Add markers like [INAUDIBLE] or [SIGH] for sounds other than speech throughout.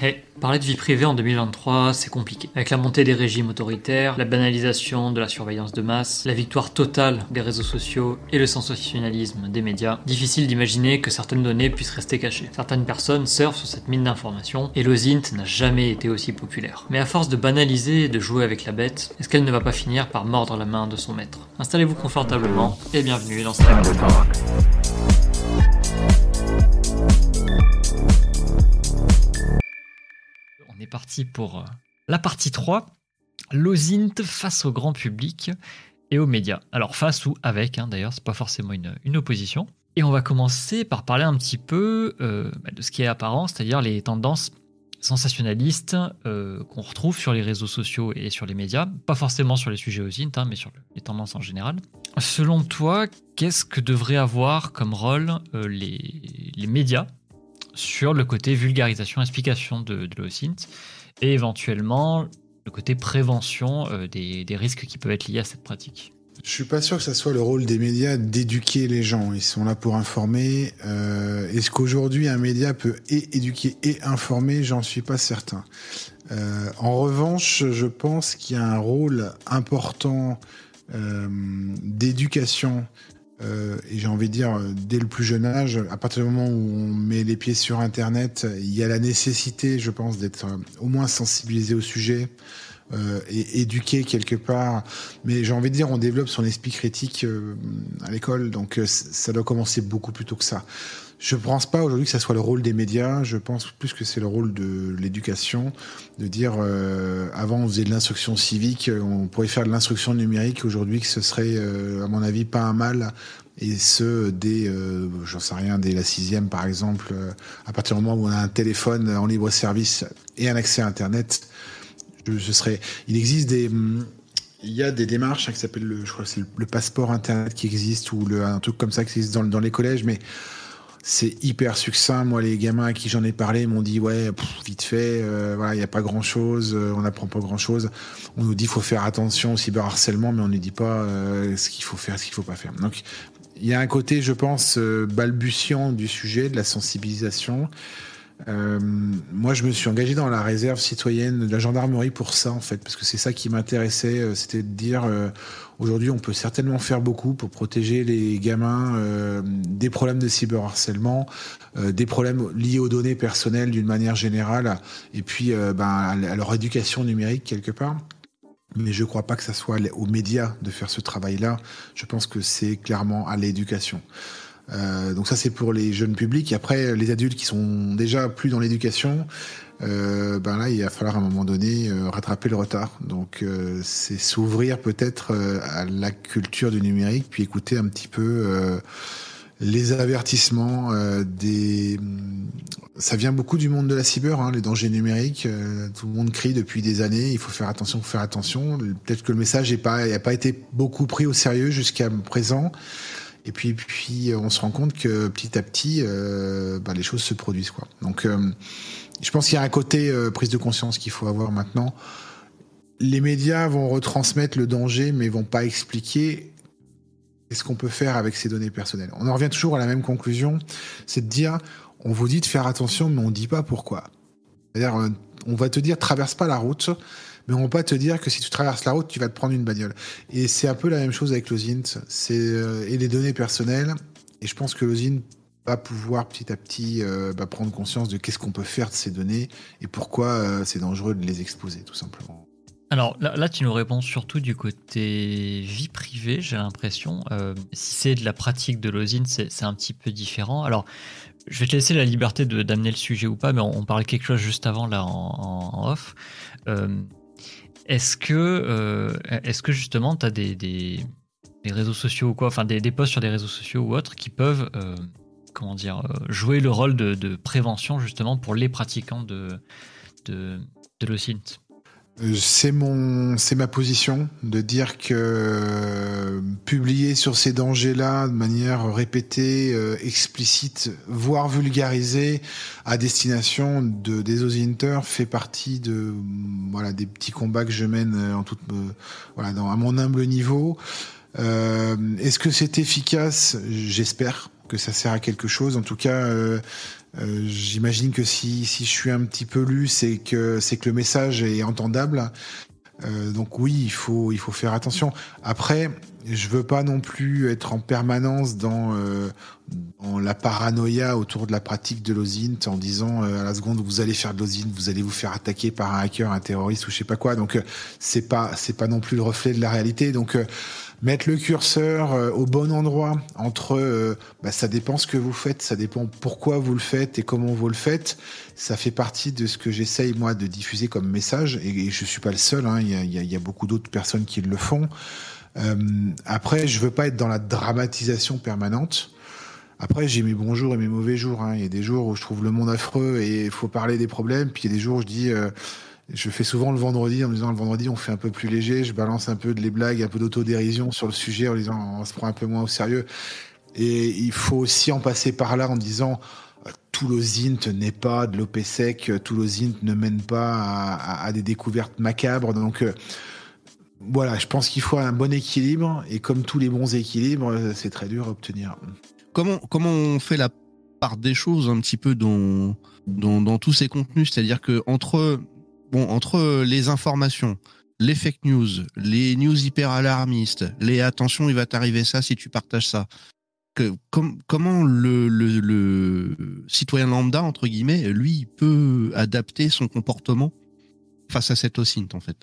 Hey, parler de vie privée en 2023, c'est compliqué. Avec la montée des régimes autoritaires, la banalisation de la surveillance de masse, la victoire totale des réseaux sociaux et le sensationnalisme des médias, difficile d'imaginer que certaines données puissent rester cachées. Certaines personnes surfent sur cette mine d'informations et l'OSINT n'a jamais été aussi populaire. Mais à force de banaliser et de jouer avec la bête, est-ce qu'elle ne va pas finir par mordre la main de son maître? Installez-vous confortablement et bienvenue dans Stream Talk. On est parti pour euh, la partie 3, l'OSINT face au grand public et aux médias. Alors face ou avec, hein, d'ailleurs, c'est pas forcément une, opposition. Et on va commencer par parler un petit peu euh, bah, de ce qui est apparent, c'est-à-dire les tendances sensationnalistes euh, qu'on retrouve sur les réseaux sociaux et sur les médias, pas forcément sur les sujets OSINT, hein, mais sur les tendances en général. Selon toi, qu'est-ce que devraient avoir comme rôle les, les médias sur le côté vulgarisation, explication de, de l'OSINT et éventuellement le côté prévention euh, des, risques qui peuvent être liés à cette pratique. Je suis pas sûr que ça soit le rôle des médias d'éduquer les gens. Ils sont là pour informer. Euh, est-ce qu'aujourd'hui un média peut éduquer et informer? J'en suis pas certain. Euh, en revanche, je pense qu'il y a un rôle important d'éducation euh, et j'ai envie de dire, dès le plus jeune âge, à partir du moment où on met les pieds sur Internet, il y a la nécessité, je pense, d'être euh, au moins sensibilisé au sujet. Euh, et éduqué quelque part. Mais j'ai envie de dire, on développe son esprit critique euh, à l'école, donc euh, ça doit commencer beaucoup plus tôt que ça. Je ne pense pas aujourd'hui que ça soit le rôle des médias. Je pense plus que c'est le rôle de l'éducation, de dire euh, avant on faisait de l'instruction civique, on pourrait faire de l'instruction numérique. Aujourd'hui, que ce serait, euh, à mon avis, pas un mal. Et ce, dès, euh, j'en sais rien, dès la sixième par exemple, euh, à partir du moment où on a un téléphone en libre service et un accès à Internet, Il existe des il y a des démarches hein, qui s'appellent le, je crois c'est le, passeport internet qui existe ou un truc comme ça qui existe dans, les collèges, mais c'est hyper succinct. Moi, les gamins à qui j'en ai parlé m'ont dit ouais, vite fait, euh, voilà, il n'y a pas grand chose, euh, on n'apprend pas grand chose. On nous dit faut faire attention au cyberharcèlement, mais on ne dit pas euh, ce qu'il faut faire, ce qu'il faut pas faire. Donc, il y a un côté, je pense, balbutiant du sujet, de la sensibilisation. Euh, moi, je me suis engagé dans la réserve citoyenne de la gendarmerie pour ça, en fait, parce que c'est ça qui m'intéressait, euh, c'était de dire, euh, aujourd'hui, on peut certainement faire beaucoup pour protéger les gamins des problèmes de cyberharcèlement, des problèmes liés aux données personnelles d'une manière générale, et puis ben, à leur éducation numérique quelque part. Mais je ne crois pas que ça soit aux médias de faire ce travail-là. Je pense que c'est clairement à l'éducation. Euh, donc ça c'est pour les jeunes publics. Après les adultes qui sont déjà plus dans l'éducation, euh, ben là il va falloir à un moment donné euh, rattraper le retard. Donc euh, c'est s'ouvrir peut-être à la culture du numérique, puis écouter un petit peu les avertissements des. Ça vient beaucoup du monde de la cyber, hein, les dangers numériques. tout le monde crie depuis des années. Il faut faire attention, faut faire attention. Peut-être que le message n'a pas, pas été beaucoup pris au sérieux jusqu'à présent. Et puis, puis on se rend compte que petit à petit, euh, bah, les choses se produisent. Quoi. Donc, euh, je pense qu'il y a un côté euh, prise de conscience qu'il faut avoir maintenant. Les médias vont retransmettre le danger, mais vont pas expliquer ce qu'on peut faire avec ces données personnelles. On en revient toujours à la même conclusion, c'est de dire, on vous dit de faire attention, mais on dit pas pourquoi. C'est-à-dire, on va te dire, traverse pas la route, mais on va pas te dire que si tu traverses la route, tu vas te prendre une bagnole. Et c'est un peu la même chose avec l'OSINT c'est, euh, et les données personnelles. Et je pense que l'OSINT va pouvoir petit à petit euh, bah, prendre conscience de qu'est-ce qu'on peut faire de ces données et pourquoi euh, c'est dangereux de les exposer, tout simplement. Alors là, tu nous réponds surtout du côté vie privée, j'ai l'impression. si c'est de la pratique de l'OSINT, c'est un petit peu différent. Alors, je vais te laisser la liberté d'amener le sujet ou pas, mais on, parlait quelque chose juste avant là en, off. Est-ce que, euh, est que justement, tu as des, des, réseaux sociaux ou quoi, enfin des, des, posts sur des réseaux sociaux ou autres qui peuvent euh, comment dire, euh, jouer le rôle de, prévention justement pour les pratiquants de, de, de l'OSINT c'est mon, c'est ma position de dire que euh, publier sur ces dangers-là de manière répétée, euh, explicite, voire vulgarisée à destination de des Inter fait partie de voilà des petits combats que je mène euh, en toute voilà dans, à mon humble niveau. Est-ce que c'est efficace? J'espère que ça sert à quelque chose. En tout cas, J'imagine que si, si je suis un petit peu lu, c'est que c'est que le message est entendable. donc oui, il faut il faut faire attention. Après, je veux pas non plus être en permanence dans, euh, la paranoïa autour de la pratique de l'OSINT en disant euh, à la seconde où vous allez faire de l'OSINT, vous allez vous faire attaquer par un hacker, un terroriste ou je sais pas quoi. Donc euh, c'est pas c'est pas non plus le reflet de la réalité. Donc mettre le curseur au bon endroit entre bah, ça dépend ce que vous faites, ça dépend pourquoi vous le faites et comment vous le faites. Ça fait partie de ce que j'essaye moi de diffuser comme message et, je suis pas le seul. Hein. Il, y a, il y a beaucoup d'autres personnes qui le font. Euh, après, je veux pas être dans la dramatisation permanente. Après, j'ai mes bons jours et mes mauvais jours. Hein. Il y a des jours où je trouve le monde affreux et il faut parler des problèmes. Puis il y a des jours où je dis, euh, je fais souvent le vendredi en disant le vendredi on fait un peu plus léger. Je balance un peu de les blagues, un peu d'autodérision sur le sujet en disant on se prend un peu moins au sérieux. Et il faut aussi en passer par là en disant euh, tout l'OSINT n'est pas de l'OPSEC, tout l'OSINT ne mène pas à, des découvertes macabres. Donc voilà, je pense qu'il faut un bon équilibre et comme tous les bons équilibres, c'est très dur à obtenir. Comment, comment on fait la part des choses un petit peu dans, dans, tous ces contenus? C'est-à-dire que entre, bon, entre les informations, les fake news, les news hyper alarmistes, les attention, il va t'arriver ça si tu partages ça. Comment le, citoyen lambda, entre guillemets, lui, peut adapter son comportement face à cette OSINT, en fait?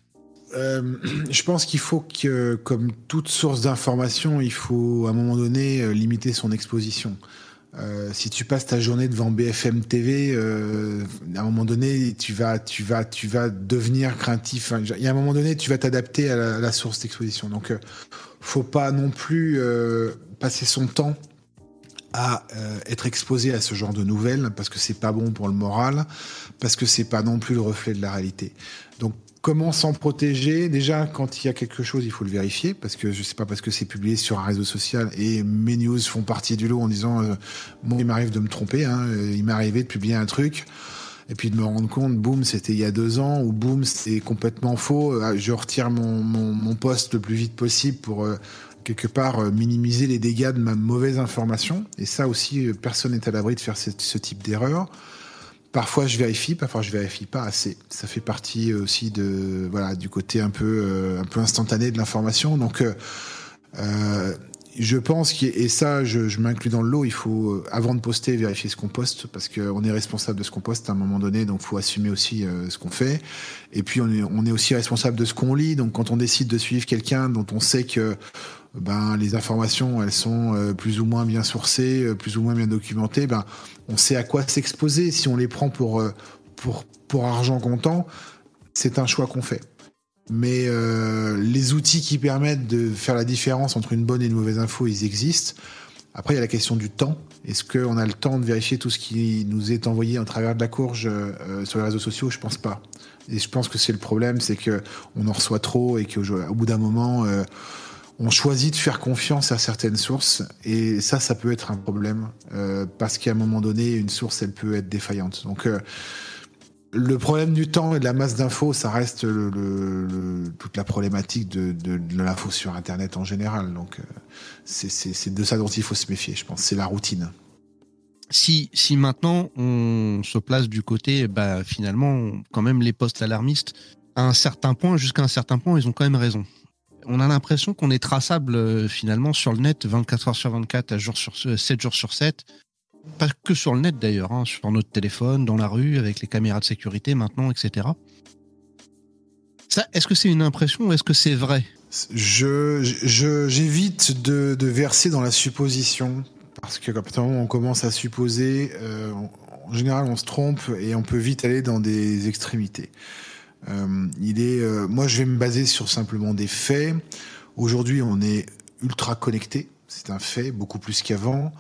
Euh, je pense qu'il faut que, comme toute source d'information, il faut à un moment donné euh, limiter son exposition. Euh, si tu passes ta journée devant BFM TV, euh, à un moment donné, tu vas, tu vas, tu vas devenir craintif. il y a un moment donné, tu vas t'adapter à, la, source d'exposition. Donc, euh, faut pas non plus euh, passer son temps à être exposé à ce genre de nouvelles parce que c'est pas bon pour le moral, parce que c'est pas non plus le reflet de la réalité. Donc Comment s'en protéger Déjà, quand il y a quelque chose, il faut le vérifier, parce que je sais pas parce que c'est publié sur un réseau social et mes news font partie du lot en disant, euh, moi, il m'arrive de me tromper, hein, il m'est arrivé de publier un truc et puis de me rendre compte, boum, c'était il y a deux ans, ou boum, c'est complètement faux. Euh, je retire mon, mon, poste le plus vite possible pour euh, quelque part minimiser les dégâts de ma mauvaise information. Et ça aussi, personne n'est à l'abri de faire ce type d'erreur. Parfois je vérifie, parfois je vérifie pas assez. Ça fait partie aussi de voilà du côté un peu euh, un peu instantané de l'information. Donc euh, euh je pense qu'il et ça je, m'inclus dans le lot. Il faut euh, avant de poster vérifier ce qu'on poste parce qu'on est responsable de ce qu'on poste à un moment donné. Donc faut assumer aussi ce qu'on fait. Et puis on est on est aussi responsable de ce qu'on lit. Donc quand on décide de suivre quelqu'un dont on sait que ben les informations elles sont plus ou moins bien sourcées, plus ou moins bien documentées, ben on sait à quoi s'exposer. Si on les prend pour, euh, pour, pour argent comptant, c'est un choix qu'on fait. Mais euh, les outils qui permettent de faire la différence entre une bonne et une mauvaise info, ils existent. Après, il y a la question du temps. Est-ce qu'on a le temps de vérifier tout ce qui nous est envoyé en travers de la courge euh, sur les réseaux sociaux? Je pense pas. Et je pense que c'est le problème, c'est que on en reçoit trop et qu'au bout d'un moment, on choisit de faire confiance à certaines sources et ça, ça peut être un problème euh, parce qu'à un moment donné, une source, elle peut être défaillante. Donc, euh, le problème du temps et de la masse d'infos, ça reste toute la problématique de, de, de l'info sur Internet en général. Donc, euh, c'est de ça dont il faut se méfier, je pense. C'est la routine. Si, si maintenant on se place du côté, bah, finalement, quand même, les postes alarmistes, à un certain point, jusqu'à un certain point, ils ont quand même raison on a l'impression qu'on est traçable euh, finalement sur le net 24 heures sur 24, jour sur 7 jours sur 7. Pas que sur le net d'ailleurs, hein, sur notre téléphone, dans la rue, avec les caméras de sécurité maintenant, etc. Ça, est-ce que c'est une impression ou est-ce que c'est vrai? Je, j'évite de, verser dans la supposition parce que quand on commence à supposer, euh, en général, on se trompe et on peut vite aller dans des extrémités. Euh, il est, euh, moi, je vais me baser sur simplement des faits. Aujourd'hui, on est ultra connecté, c'est un fait, beaucoup plus qu'avant.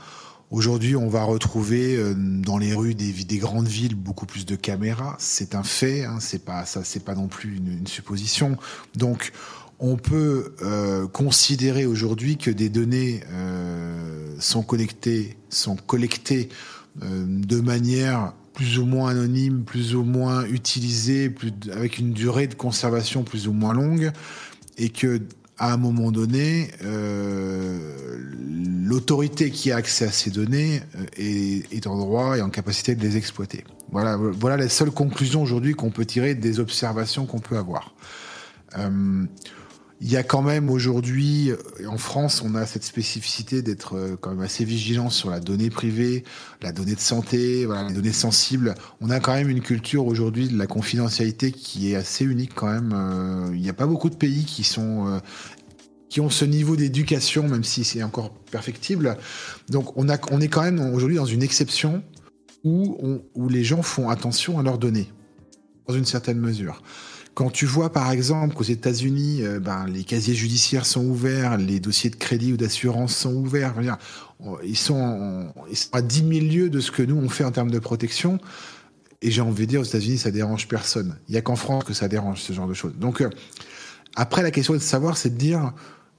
Aujourd'hui, on va retrouver euh, dans les rues des, des, grandes villes beaucoup plus de caméras. C'est un fait, hein, c'est pas ça, c'est pas non plus une, supposition. Donc, on peut considérer aujourd'hui que des données sont connectées, sont collectées de manière plus ou moins anonyme, plus ou moins utilisé, avec une durée de conservation plus ou moins longue, et que à un moment donné, l'autorité qui a accès à ces données est, est, en droit et en capacité de les exploiter. Voilà, voilà les seules conclusions aujourd'hui qu'on peut tirer des observations qu'on peut avoir. Il y a quand même aujourd'hui, en France, on a cette spécificité d'être euh, quand même assez vigilant sur la donnée privée, la donnée de santé, voilà, les données sensibles. On a quand même une culture aujourd'hui de la confidentialité qui est assez unique quand même. Euh, il n'y a pas beaucoup de pays qui sont euh, qui ont ce niveau d'éducation, même si c'est encore perfectible. Donc on, a, on est quand même aujourd'hui dans une exception où, on, où les gens font attention à leurs données, dans une certaine mesure. Quand tu vois par exemple qu'aux États-Unis, euh, ben, les casiers judiciaires sont ouverts, les dossiers de crédit ou d'assurance sont ouverts, ils, sont à 10 000 lieues de ce que nous on fait en termes de protection. Et j'ai envie de dire, aux États-Unis, ça dérange personne. Il n'y a qu'en France que ça dérange ce genre de choses. Donc, euh, après, la question de savoir, c'est de dire,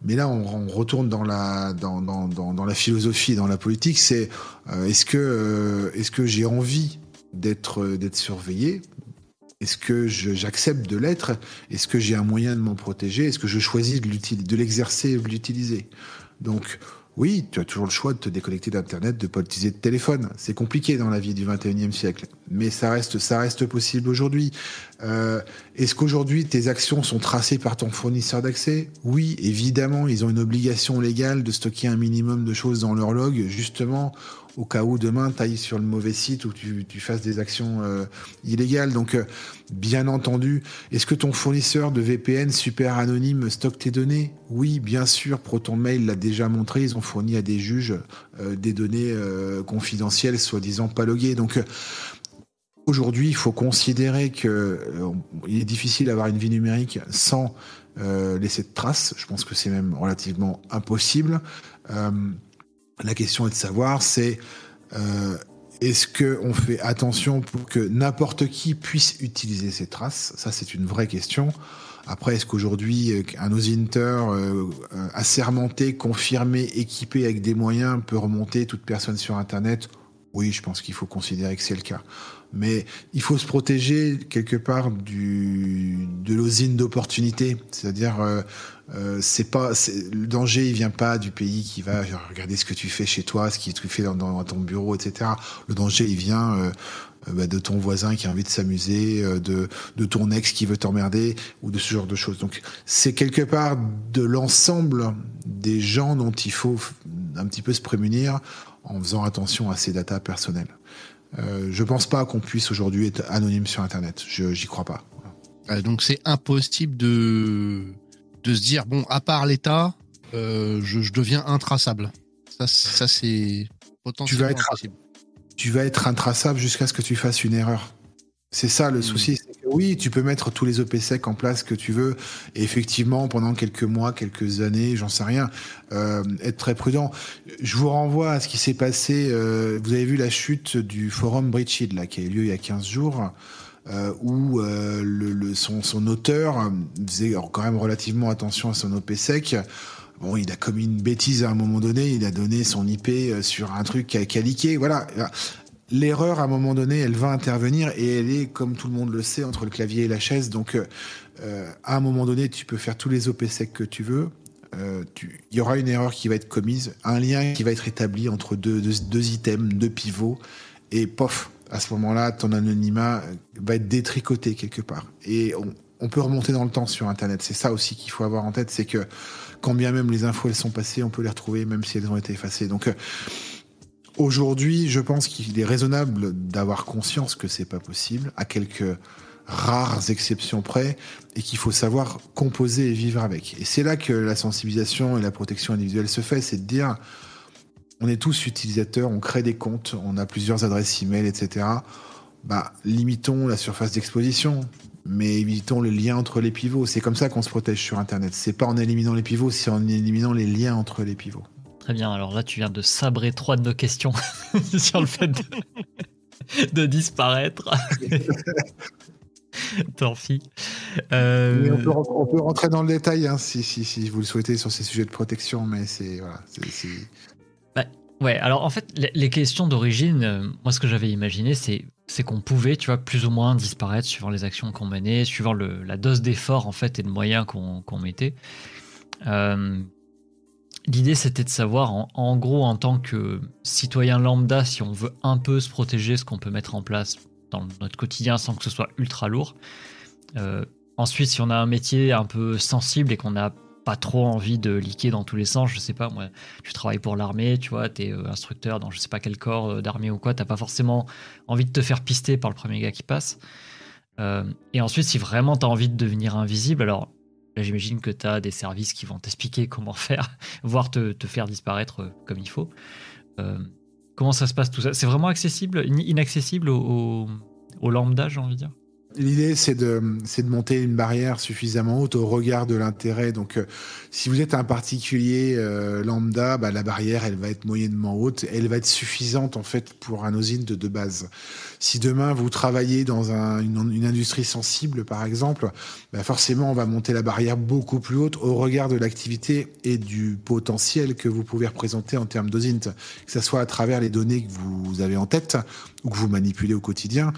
mais là, on, retourne dans la, dans, dans, la philosophie, dans la politique, c'est euh, est-ce que, est-ce que j'ai envie d'être, d'être surveillé? Est-ce que j'accepte de l'être? Est-ce que j'ai un moyen de m'en protéger? Est-ce que je choisis de l'exercer ou de l'utiliser? Donc, oui, tu as toujours le choix de te déconnecter d'Internet, de ne pas utiliser de téléphone. C'est compliqué dans la vie du 21e siècle, mais ça reste, ça reste possible aujourd'hui. Euh, Est-ce qu'aujourd'hui tes actions sont tracées par ton fournisseur d'accès? Oui, évidemment, ils ont une obligation légale de stocker un minimum de choses dans leur log, justement au cas où demain tu ailles sur le mauvais site ou tu, tu fasses des actions euh, illégales. Donc, euh, bien entendu, est-ce que ton fournisseur de VPN super anonyme stocke tes données? Oui, bien sûr. ProtonMail l'a déjà montré. Ils ont fourni à des juges euh, des données confidentielles, soi-disant pas loguées. Donc, aujourd'hui, il faut considérer que il est difficile d'avoir une vie numérique sans laisser de traces. Je pense que c'est même relativement impossible. La question est de savoir, c'est euh, est-ce qu'on fait attention pour que n'importe qui puisse utiliser ces traces? Ça, c'est une vraie question. Après, est-ce qu'aujourd'hui, euh, un osinter euh, assermenté, confirmé, équipé avec des moyens peut remonter toute personne sur Internet? Oui, je pense qu'il faut considérer que c'est le cas. Mais il faut se protéger quelque part de l'osine d'opportunité, c'est-à-dire euh, euh, c'est pas le danger il vient pas du pays qui va regarder ce que tu fais chez toi, ce que tu fais dans, ton bureau, etc. Le danger il vient euh, bah, de ton voisin qui a envie de s'amuser, de, de ton ex qui veut t'emmerder ou de ce genre de choses. Donc c'est quelque part de l'ensemble des gens dont il faut un petit peu se prémunir en faisant attention à ses datas personnelles. Euh, je pense pas qu'on puisse aujourd'hui être anonyme sur Internet. Je j'y crois pas. Euh, donc c'est impossible de de se dire bon, à part l'État, euh, je, deviens intraçable. Ça, ça c'est potentiellement tu vas être, impossible. Tu vas être intraçable jusqu'à ce que tu fasses une erreur. C'est ça le hmm. souci. oui, tu peux mettre tous les OPSEC en place que tu veux. Et effectivement, pendant quelques mois, quelques années, j'en sais rien, euh, être très prudent. Je vous renvoie à ce qui s'est passé. Euh, vous avez vu la chute du forum Bridgehead, là, qui a eu lieu il y a 15 jours. Euh, où le, son, auteur faisait quand même relativement attention à son OPSEC. Bon, il a commis une bêtise à un moment donné, il a donné son IP sur un truc qui a. Voilà l'erreur, à un moment donné, elle va intervenir et elle est, comme tout le monde le sait, entre le clavier et la chaise. Donc, euh, euh, à un moment donné, tu peux faire tous les OPSEC que tu veux. Euh, il y aura une erreur qui va être commise, un lien qui va être établi entre deux, deux, items, deux pivots, et pof, à ce moment-là, ton anonymat va être détricoté quelque part. Et on, peut remonter dans le temps sur Internet. C'est ça aussi qu'il faut avoir en tête, c'est que quand bien même les infos elles sont passées, on peut les retrouver même si elles ont été effacées. Donc Aujourd'hui, je pense qu'il est raisonnable d'avoir conscience que c'est pas possible, à quelques rares exceptions près, et qu'il faut savoir composer et vivre avec. Et c'est là que la sensibilisation et la protection individuelle se fait, c'est de dire, on est tous utilisateurs, on crée des comptes, on a plusieurs adresses email, etc. Bah, limitons la surface d'exposition, mais évitons le lien entre les pivots. C'est comme ça qu'on se protège sur Internet. C'est pas en éliminant les pivots, c'est en éliminant les liens entre les pivots. Très bien, alors là tu viens de sabrer trois de nos questions [LAUGHS] sur le fait de, disparaître. [LAUGHS] Tant pis. Euh, on, peut, rentrer dans le détail hein, si, si, si, vous le souhaitez sur ces sujets de protection, mais c'est. Voilà, ouais, alors en fait, les, questions d'origine, euh, moi ce que j'avais imaginé, c'est c'est qu'on pouvait, tu vois, plus ou moins disparaître suivant les actions qu'on menait, suivant le, la dose d'effort en fait et de moyens qu'on mettait. L'idée, c'était de savoir, en, gros, en tant que citoyen lambda, si on veut un peu se protéger, ce qu'on peut mettre en place dans notre quotidien sans que ce soit ultra lourd. ensuite, si on a un métier un peu sensible et qu'on n'a pas trop envie de liquer dans tous les sens. Je sais pas, moi, tu travailles pour l'armée, tu vois, tu es euh, instructeur dans je sais pas quel corps euh, d'armée ou quoi, t'as pas forcément envie de te faire pister par le premier gars qui passe. Euh, et ensuite, si vraiment tu as envie de devenir invisible, alors là, j'imagine que tu as des services qui vont t'expliquer [LAUGHS] comment faire, voire te, faire disparaître comme il faut. comment ça se passe tout ça? C'est vraiment accessible, inaccessible au, au lambda, j'ai envie de dire? L'idée, c'est de, de monter une barrière suffisamment haute au regard de l'intérêt. Donc, euh, si vous êtes un particulier euh, lambda, bah, la barrière, elle va être moyennement haute. Elle va être suffisante, en fait, pour un usine de, de base. Si demain, vous travaillez dans un, une, une, industrie sensible, par exemple, bah, forcément, on va monter la barrière beaucoup plus haute au regard de l'activité et du potentiel que vous pouvez représenter en termes d'osint. Que ce soit à travers les données que vous avez en tête ou que vous manipulez au quotidien,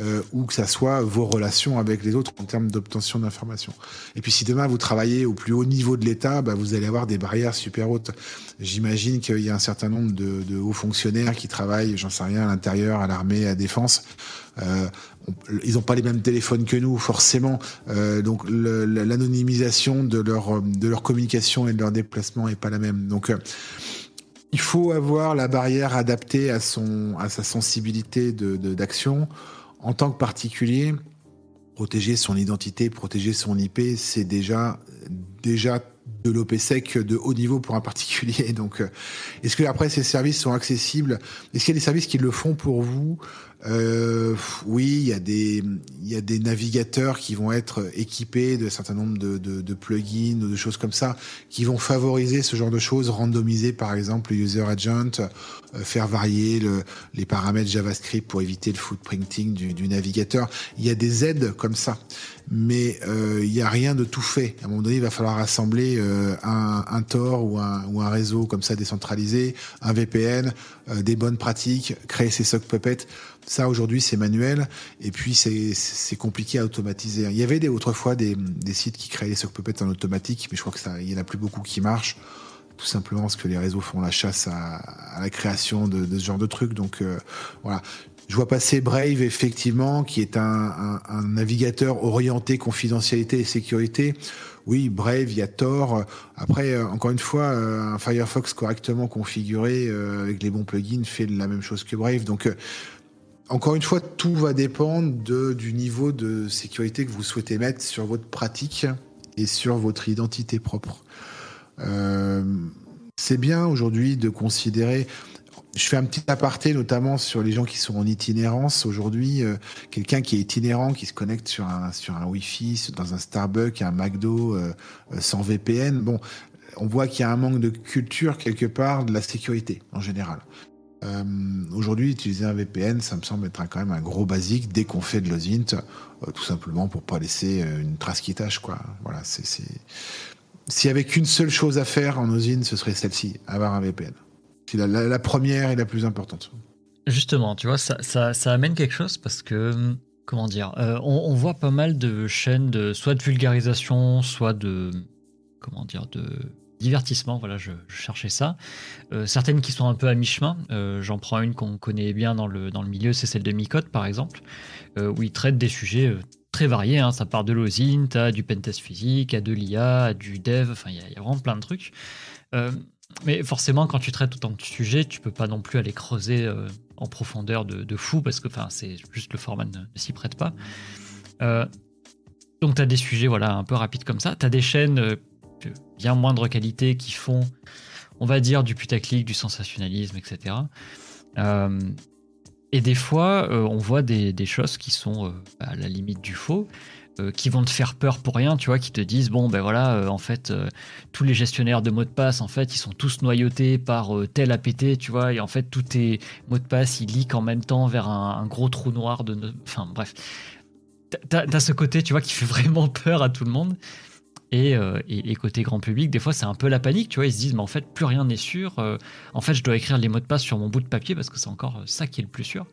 euh, ou que ça soit vos relations avec les autres en termes d'obtention d'informations. Et puis si demain vous travaillez au plus haut niveau de l'État, bah, vous allez avoir des barrières super hautes. J'imagine qu'il y a un certain nombre de, hauts fonctionnaires qui travaillent, j'en sais rien, à l'intérieur, à l'armée, à la défense. Euh, ils n'ont pas les mêmes téléphones que nous, forcément. Euh, donc l'anonymisation de leur de leur communication et de leur déplacement est pas la même. Donc euh, il faut avoir la barrière adaptée à son à sa sensibilité d'action en tant que particulier, protéger son identité, protéger son IP, c'est déjà, déjà de l'OPSEC de haut niveau pour un particulier. [LAUGHS] Donc, euh, est-ce que après ces services sont accessibles? Est-ce qu'il y a des services qui le font pour vous? Euh, oui, il y a des il y a des navigateurs qui vont être équipés de certain nombre de, plugins ou de choses comme ça qui vont favoriser ce genre de choses, randomiser par exemple le user agent, euh, faire varier le, les paramètres JavaScript pour éviter le footprinting du, navigateur. Il y a des aides comme ça, mais il n'y a rien de tout fait. À un moment donné, il va falloir assembler euh, un, Tor ou un, réseau comme ça décentralisé, un VPN, euh, des bonnes pratiques, créer ses sock puppets. Ça, aujourd'hui, c'est manuel. Et puis, c'est compliqué à automatiser. Il y avait des, autrefois des, des sites qui créaient les sock puppets en automatique, mais je crois que ça, il y en a plus beaucoup qui marchent. Tout simplement parce que les réseaux font la chasse à, la création de, ce genre de trucs. Donc, euh, voilà. Je vois passer Brave, effectivement, qui est un, navigateur orienté confidentialité et sécurité. Oui, Brave, il y a Tor. Après, euh, encore une fois, euh, un Firefox correctement configuré euh, avec les bons plugins fait la même chose que Brave. Donc, encore une fois, tout va dépendre du niveau de sécurité que vous souhaitez mettre sur votre pratique et sur votre identité propre. C'est bien aujourd'hui de considérer. Je fais un petit aparté notamment sur les gens qui sont en itinérance aujourd'hui. Euh, Quelqu'un qui est itinérant, qui se connecte sur un sur un Wi-Fi, dans un Starbucks, un McDo, euh, sans VPN. Bon, on voit qu'il y a un manque de culture quelque part de la sécurité en général. Euh, Aujourd'hui, utiliser un VPN, ça me semble être quand même un gros basique dès qu'on fait de l'OSINT, euh, tout simplement pour pas laisser euh, une trace qui tâche, quoi. Voilà, c'est, s'il y avait qu'une seule chose à faire en OSINT, ce serait celle-ci, avoir un VPN. La, première et la plus importante. Justement, tu vois, ça, ça, amène quelque chose parce que, comment dire, euh, on, voit pas mal de chaînes de soit de vulgarisation, soit de, comment dire, de divertissement, voilà, je, cherchais ça. Euh, certaines qui sont un peu à mi-chemin, euh, j'en prends une qu'on connaît bien dans le, dans le milieu, c'est celle de Micode par exemple, où il traite des sujets très variés, hein. ça part de l'OSINT, à du pentest physique, à de l'IA, à du dev, enfin il y, a vraiment plein de trucs. Euh, mais forcément, quand tu traites autant de sujets, tu peux pas non plus aller creuser en profondeur de, de, fou, parce que c'est juste le format ne, s'y prête pas. donc tu as des sujets voilà, un peu rapides comme ça, tu as des chaînes bien moindre qualité qui font, on va dire, du putaclic, du sensationnalisme, etc. Euh, et des fois, euh, on voit des, des, choses qui sont euh, à la limite du faux, euh, qui vont te faire peur pour rien, tu vois, qui te disent bon ben voilà, euh, en fait, euh, tous les gestionnaires de mots de passe, en fait, ils sont tous noyautés par tel APT, tu vois, et en fait, tous tes mots de passe, ils leak en même temps vers un, gros trou noir de, enfin bref, t'as as ce côté, tu vois, qui fait [LAUGHS] vraiment peur à tout le monde. Et, euh, côté grand public, des fois, c'est un peu la panique. Tu vois, ils se disent, mais en fait, plus rien n'est sûr. Euh, en fait, je dois écrire les mots de passe sur mon bout de papier parce que c'est encore ça qui est le plus sûr.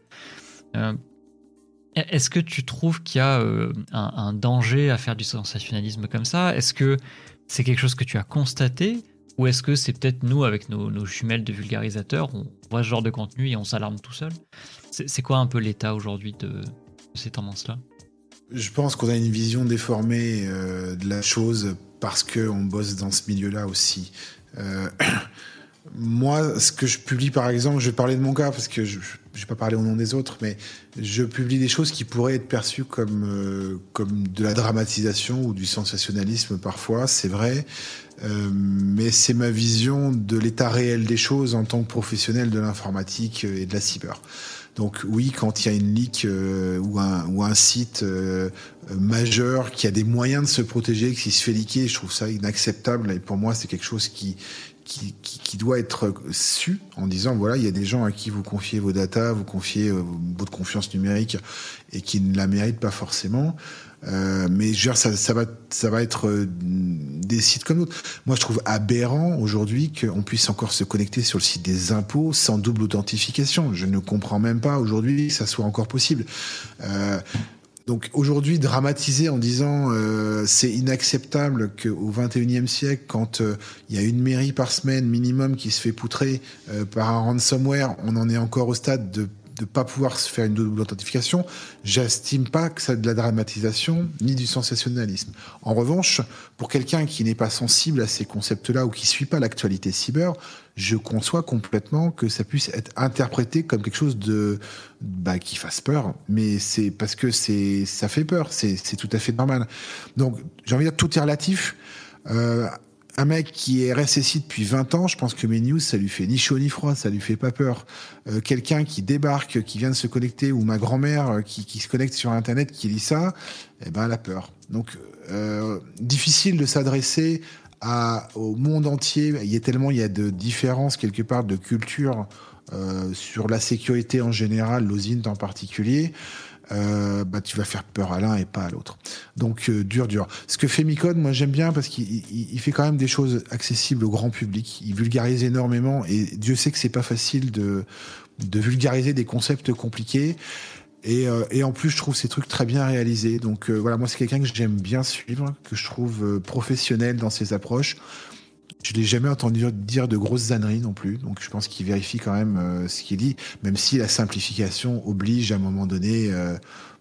Euh, Est-ce que tu trouves qu'il y a un, un, danger à faire du sensationnalisme comme ça? Est-ce que c'est quelque chose que tu as constaté? Ou est-ce que c'est peut-être nous, avec nos, nos, jumelles de vulgarisateurs, on voit ce genre de contenu et on s'alarme tout seul? C'est quoi un peu l'état aujourd'hui de, de, ces tendances-là? Je pense qu'on a une vision déformée euh, de la chose parce qu'on bosse dans ce milieu-là aussi. Euh, [CLEARS THROAT] moi, ce que je publie, par exemple, je vais parler de mon cas parce que je ne vais pas parler au nom des autres, mais je publie des choses qui pourraient être perçues comme, euh, comme de la dramatisation ou du sensationnalisme parfois, c'est vrai. Euh, mais c'est ma vision de l'état réel des choses en tant que professionnel de l'informatique et de la cyber. Donc oui, quand il y a une leak euh, ou, un, ou un site euh, majeur qui a des moyens de se protéger, qui se fait leaker, je trouve ça inacceptable. Et pour moi, c'est quelque chose qui, qui, qui, doit être su en disant voilà, il y a des gens à qui vous confiez vos datas, vous confiez euh, votre confiance numérique et qui ne la méritent pas forcément. Euh, mais je veux dire, ça, ça, va, ça va être euh, des sites comme d'autres. Moi, je trouve aberrant aujourd'hui qu'on puisse encore se connecter sur le site des impôts sans double authentification. Je ne comprends même pas aujourd'hui que ça soit encore possible. Euh, donc aujourd'hui, dramatiser en disant euh, c'est inacceptable qu'au 21e siècle, quand euh, il y a une mairie par semaine minimum qui se fait poutrer euh, par un ransomware, on en est encore au stade de de pas pouvoir se faire une double authentification, j'estime pas que ça de la dramatisation ni du sensationnalisme. En revanche, pour quelqu'un qui n'est pas sensible à ces concepts-là ou qui suit pas l'actualité cyber, je conçois complètement que ça puisse être interprété comme quelque chose de bah, qui fasse peur, mais c'est parce que c'est ça fait peur, c'est tout à fait normal. Donc j'ai envie de dire tout est relatif. Euh, un mec qui est RSSI depuis 20 ans, je pense que mes news, ça lui fait ni chaud ni froid, ça lui fait pas peur. Euh, quelqu'un qui débarque, qui vient de se connecter, ou ma grand-mère euh, qui, se connecte sur Internet, qui lit ça, eh ben, elle a peur. Donc, euh, difficile de s'adresser au monde entier. Il y a tellement, il y a de différences quelque part de culture sur la sécurité en général, l'osine en particulier euh, bah, tu vas faire peur à l'un et pas à l'autre. Donc euh, dur, dur. Ce que fait Micode, moi j'aime bien parce qu'il il fait quand même des choses accessibles au grand public. Il vulgarise énormément et Dieu sait que c'est pas facile de, de vulgariser des concepts compliqués. Et, euh, et, en plus, je trouve ces trucs très bien réalisés. Donc euh, voilà, moi c'est quelqu'un que j'aime bien suivre, que je trouve euh, professionnel dans ses approches. Je l'ai jamais entendu dire de grosses âneries non plus, donc je pense qu'il vérifie quand même euh, ce qu'il dit, même si la simplification oblige à un moment donné euh,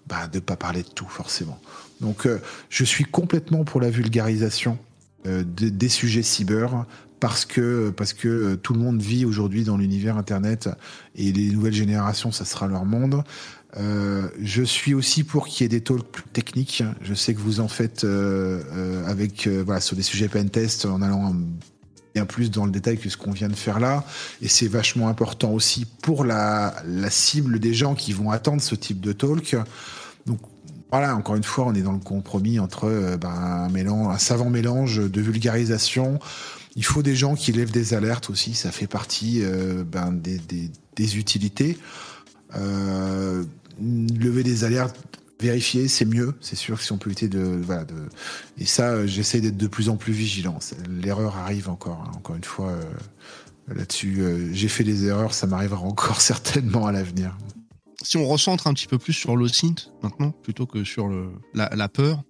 bah, de pas parler de tout forcément. Donc euh, je suis complètement pour la vulgarisation de, des sujets cyber parce que parce que tout le monde vit aujourd'hui dans l'univers internet et les nouvelles générations ça sera leur monde. Euh, je suis aussi pour qu'il y ait des talks plus techniques. Je sais que vous en faites euh, euh, avec voilà sur des sujets pentest en allant bien plus dans le détail que ce qu'on vient de faire là. Et c'est vachement important aussi pour la, cible des gens qui vont attendre ce type de talk. Donc voilà, encore une fois, on est dans le compromis entre ben, un, mélange, un savant mélange de vulgarisation. Il faut des gens qui lèvent des alertes aussi, ça fait partie ben, des, utilités. Lever des alertes, vérifier, c'est mieux. C'est sûr que si on peut éviter de, voilà, de... et ça, euh, j'essaie d'être de plus en plus vigilant. L'erreur arrive encore, hein, encore une fois. Euh, là-dessus, euh, j'ai fait des erreurs, ça m'arrivera encore [LAUGHS] certainement à l'avenir. Si on recentre un petit peu plus sur l'OSINT maintenant, plutôt que sur la, peur,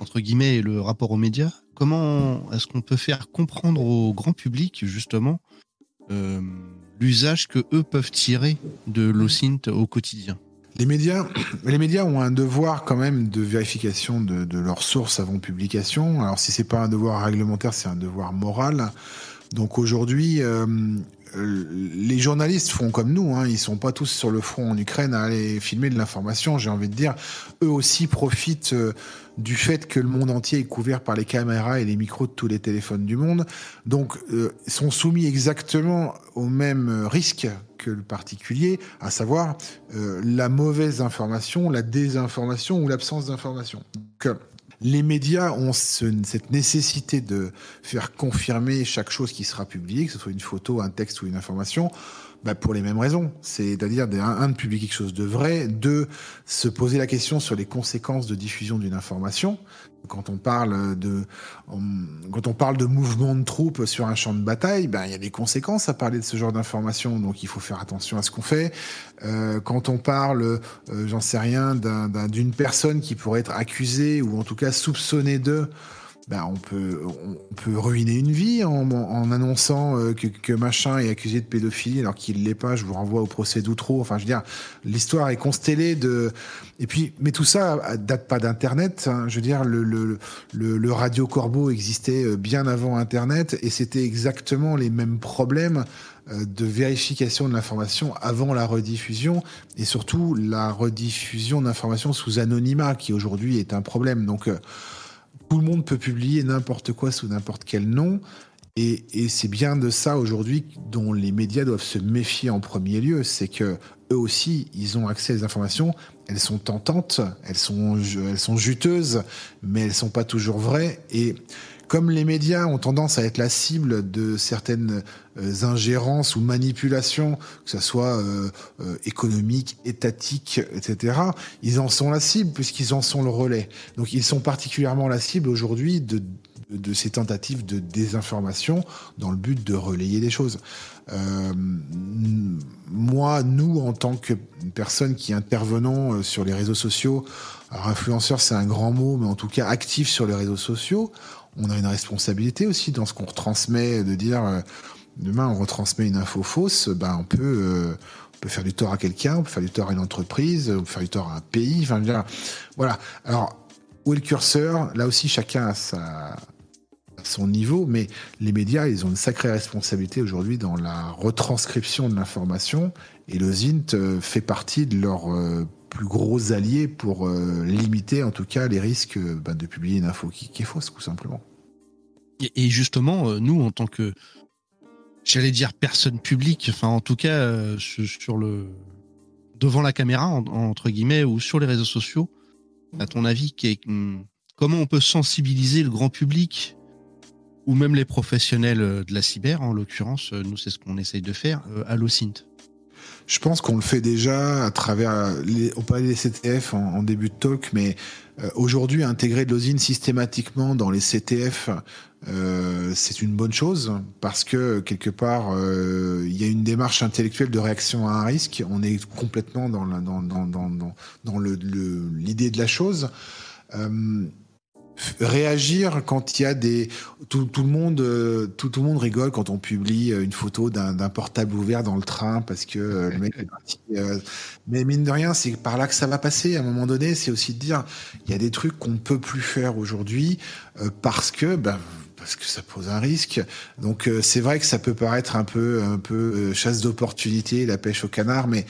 entre guillemets, et le rapport aux médias, comment est-ce qu'on peut faire comprendre au grand public, justement, l'usage que eux peuvent tirer de l'OSINT au quotidien? Les médias, les médias ont un devoir quand même de vérification de, de leurs sources avant publication. Alors si c'est pas un devoir réglementaire, c'est un devoir moral. Donc aujourd'hui, euh, les journalistes font comme nous, hein, ils sont pas tous sur le front en Ukraine à aller filmer de l'information. J'ai envie de dire, eux aussi profitent euh, du fait que le monde entier est couvert par les caméras et les micros de tous les téléphones du monde, donc euh, sont soumis exactement au même risque que le particulier, à savoir euh, la mauvaise information, la désinformation ou l'absence d'information. Les médias ont ce, cette nécessité de faire confirmer chaque chose qui sera publiée, que ce soit une photo, un texte ou une information, bah pour les mêmes raisons. C'est-à-dire, un, de publier quelque chose de vrai, deux, se poser la question sur les conséquences de diffusion d'une information. Quand on parle de, quand on parle de mouvement de troupes sur un champ de bataille, ben il y a des conséquences à parler de ce genre d'informations, donc il faut faire attention à ce qu'on fait. Euh, quand on parle, euh, j'en sais rien, d'une un, personne qui pourrait être accusée ou en tout cas soupçonnée de ben, on, peut, on peut ruiner une vie en, annonçant euh, que, machin est accusé de pédophilie alors qu'il l'est pas. Je vous renvoie au procès d'Outreau. Enfin, je veux dire, l'histoire est constellée de. Et puis, mais tout ça date pas d'Internet. Hein. Je veux dire, le, le, le, le radio corbeau existait euh, bien avant Internet et c'était exactement les mêmes problèmes euh, de vérification de l'information avant la rediffusion et surtout la rediffusion d'informations sous anonymat qui aujourd'hui est un problème. Donc euh, tout le monde peut publier n'importe quoi sous n'importe quel nom. Et, c'est bien de ça aujourd'hui dont les médias doivent se méfier en premier lieu, c'est que eux aussi ils ont accès à des informations, elles sont tentantes, elles sont juteuses, mais elles sont pas toujours vraies. Et comme les médias ont tendance à être la cible de certaines euh, ingérences ou manipulations, que ce soit euh, euh, économique, étatique, etc., ils en sont la cible puisqu'ils en sont le relais. Donc ils sont particulièrement la cible aujourd'hui de, de ces tentatives de désinformation dans le but de relayer des choses. Euh, moi, nous, en tant que personne qui intervenons sur les réseaux sociaux, alors influenceur c'est un grand mot, mais en tout cas actif sur les réseaux sociaux, on a une responsabilité aussi dans ce qu'on retransmet, de dire euh, demain on retransmet une info fausse, ben on peut euh, on peut faire du tort à quelqu'un, on peut faire du tort à une entreprise, on peut faire du tort à un pays. Enfin, dire, voilà. Alors où est le curseur? Là aussi, chacun a sa son niveau, mais les médias, ils ont une sacrée responsabilité aujourd'hui dans la retranscription de l'information, et le ZINT euh, fait partie de leur plus gros alliés pour euh, limiter en tout cas les risques euh, bah, de publier une info qui, est fausse, tout simplement. Et, justement, euh, nous, en tant que, j'allais dire personne publique, enfin en tout cas sur le devant la caméra entre guillemets ou sur les réseaux sociaux, à ton avis, hum, comment on peut sensibiliser le grand public ou même les professionnels de la cyber, en l'occurrence, nous c'est ce qu'on essaye de faire à l'OSINT je pense qu'on le fait déjà à travers les, on parlait des CTF en, début de talk, mais euh, aujourd'hui intégrer de l'osine systématiquement dans les CTF, euh, c'est une bonne chose parce que quelque part euh, il y a une démarche intellectuelle de réaction à un risque. On est complètement dans l'idée de la chose. Réagir quand il y a des tout, tout le monde euh, tout, tout, le monde rigole quand on publie euh, une photo d'un portable ouvert dans le train parce que euh, le mec est parti mais mine de rien c'est par là que ça va passer à un moment donné c'est aussi de dire il y a des trucs qu'on ne peut plus faire aujourd'hui parce que ben parce que ça pose un risque. Donc c'est vrai que ça peut paraître un peu un peu chasse d'opportunité, la pêche au canard, mais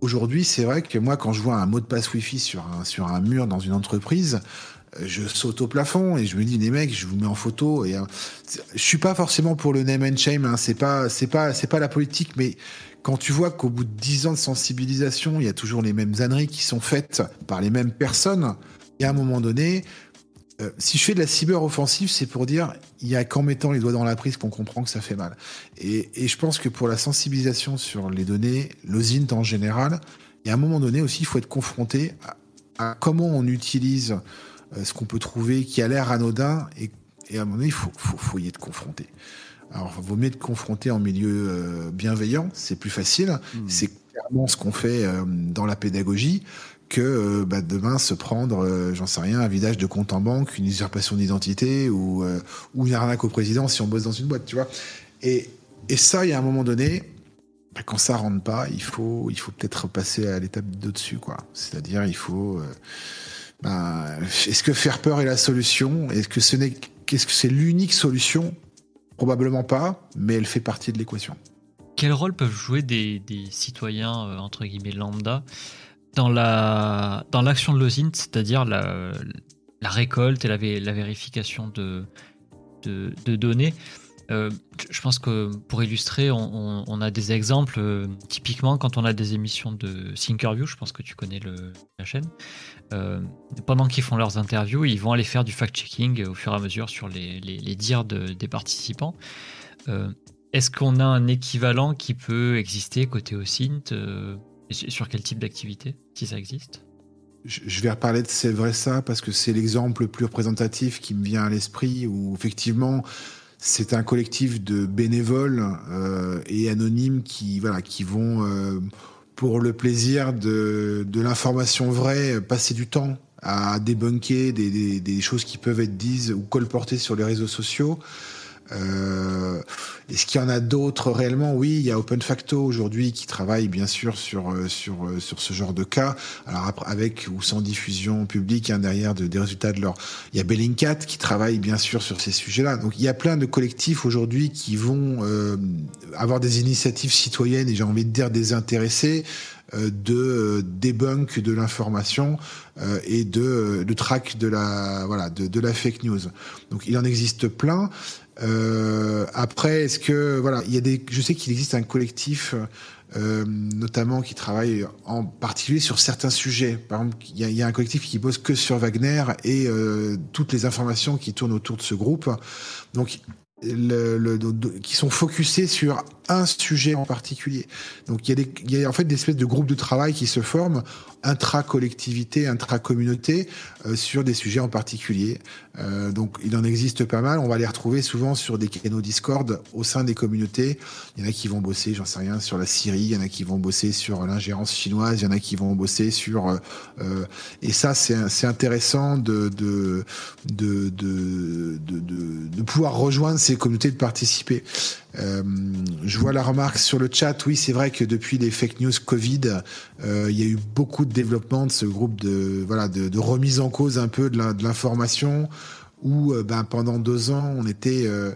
aujourd'hui c'est vrai que moi quand je vois un mot de passe Wi-Fi sur un sur un mur dans une entreprise, je saute au plafond et je me dis les mecs je vous mets en photo et euh, je suis pas forcément pour le name and shame hein, c'est pas c'est pas c'est pas la politique mais quand tu vois qu'au bout de dix ans de sensibilisation il y a toujours les mêmes âneries qui sont faites par les mêmes personnes et à un moment donné euh, si je fais de la cyber offensive, c'est pour dire il y a qu'en mettant les doigts dans la prise qu'on comprend que ça fait mal. Et, je pense que pour la sensibilisation sur les données, l'OSINT en général, il y a un moment donné aussi, il faut être confronté à, comment on utilise ce qu'on peut trouver qui a l'air anodin et, et, à un moment donné, il faut, faut, faut y être confronté. Alors, il vaut mieux être confronté en milieu euh, bienveillant, c'est plus facile. Hmm. C'est clairement ce qu'on fait euh, dans la pédagogie que bah, demain se prendre, j'en sais rien, un vidage de compte en banque, une usurpation d'identité ou, ou une arnaque au président si on bosse dans une boîte, tu vois. Et, et ça, il y a un moment donné, bah, quand ça rentre pas, il faut, il faut peut-être passer à l'étape de dessus, quoi. C'est-à-dire, il faut bah, est-ce que faire peur est la solution? Est-ce que ce n'est qu'est-ce que c'est l'unique solution? Probablement pas, mais elle fait partie de l'équation. Quel rôle peuvent jouer des, citoyens euh, entre guillemets lambda dans la dans l'action de l'OSINT, c'est-à-dire la, récolte et la, vérification de données? Euh, je pense que pour illustrer, on, a des exemples. Euh, typiquement, quand on a des émissions de Thinkerview, je pense que tu connais la chaîne. Euh, pendant qu'ils font leurs interviews, ils vont aller faire du fact-checking au fur et à mesure sur les, les, dires des participants. Est-ce qu'on a un équivalent qui peut exister côté OSINT Sur quel type d'activité, si ça existe? Je vais reparler de C'est vrai ça parce que c'est l'exemple le plus représentatif qui me vient à l'esprit où effectivement c'est un collectif de bénévoles euh, et anonymes qui, voilà, qui vont, euh, pour le plaisir de, de l'information vraie, passer du temps à débunker des, des, choses qui peuvent être dites ou colportées sur les réseaux sociaux. Euh, Est-ce qu'il y en a d'autres réellement? Oui, il y a OpenFacto aujourd'hui qui travaille bien sûr sur euh, sur euh, sur ce genre de cas. Alors avec ou sans diffusion publique hein, derrière de, des résultats de leur. Il y a Bellingcat qui travaille bien sûr sur ces sujets-là. Donc il y a plein de collectifs aujourd'hui qui vont euh, avoir des initiatives citoyennes et j'ai envie de dire désintéressées de débunk de l'information et de, de track de la voilà de, de la fake news. Donc il en existe plein. Euh, après, est-ce que voilà, il y a des, je sais qu'il existe un collectif, euh, notamment qui travaille en particulier sur certains sujets. Par exemple, il y a, un collectif qui bosse que sur Wagner et euh, toutes les informations qui tournent autour de ce groupe. Donc le, le, qui sont focusés sur un sujet en particulier. Donc il y il y a en fait des espèces de groupes de travail qui se forment intra-collectivité, intra-communauté euh, sur des sujets en particulier. Euh, donc il en existe pas mal. On va les retrouver souvent sur des canaux Discord au sein des communautés. Il y en a qui vont bosser, j'en sais rien, sur la Syrie. Il y en a qui vont bosser sur l'ingérence chinoise. Il y en a qui vont bosser sur euh, euh et ça c'est intéressant de de de, de de, de pouvoir rejoindre ces communautés, de participer. Euh, je vois la remarque sur le chat. Oui, c'est vrai que depuis les fake news Covid, il y a eu beaucoup de développement de ce groupe de voilà de, remise en cause un peu de l'information où euh, ben pendant deux ans on était euh,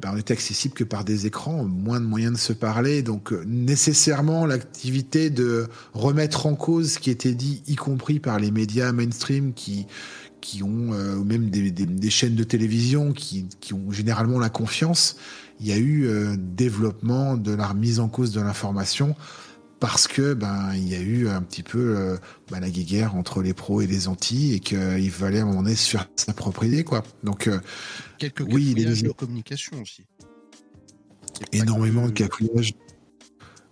ben, on était accessible que par des écrans, moins de moyens de se parler. Donc euh, nécessairement l'activité de remettre en cause ce qui était dit, y compris par les médias mainstream qui qui ont ou même des, chaînes de télévision qui, qui ont généralement la confiance il y a eu euh, développement de la remise en cause de l'information parce que ben il y a eu un petit peu euh, ben, la guerre entre les pros et les anti et qu'il fallait à un moment donné se faire sa propre idée quoi. Donc euh, quelques oui, les de communication aussi. Énormément de cafouillage.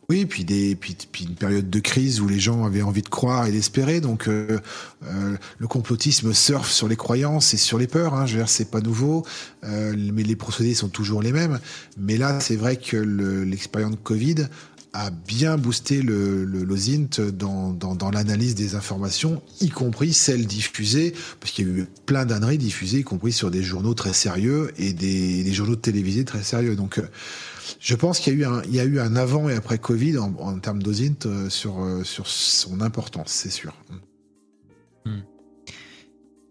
Oui, puis, des, puis, puis, une période de crise où les gens avaient envie de croire et d'espérer. Donc, euh, euh, le complotisme surfe sur les croyances et sur les peurs. Hein. Je veux dire, c'est pas nouveau, euh, mais les procédés sont toujours les mêmes. Mais là, c'est vrai que l'expérience de Covid a bien boosté le, le dans, l'analyse des informations, y compris celles diffusées, parce qu'il y a eu plein d'âneries diffusées, y compris sur des journaux très sérieux et des, journaux télévisés très sérieux. Donc, je pense qu'il y a eu un, avant et après Covid en, termes d'OSINT euh, sur, euh, sur son importance, c'est sûr. Hmm.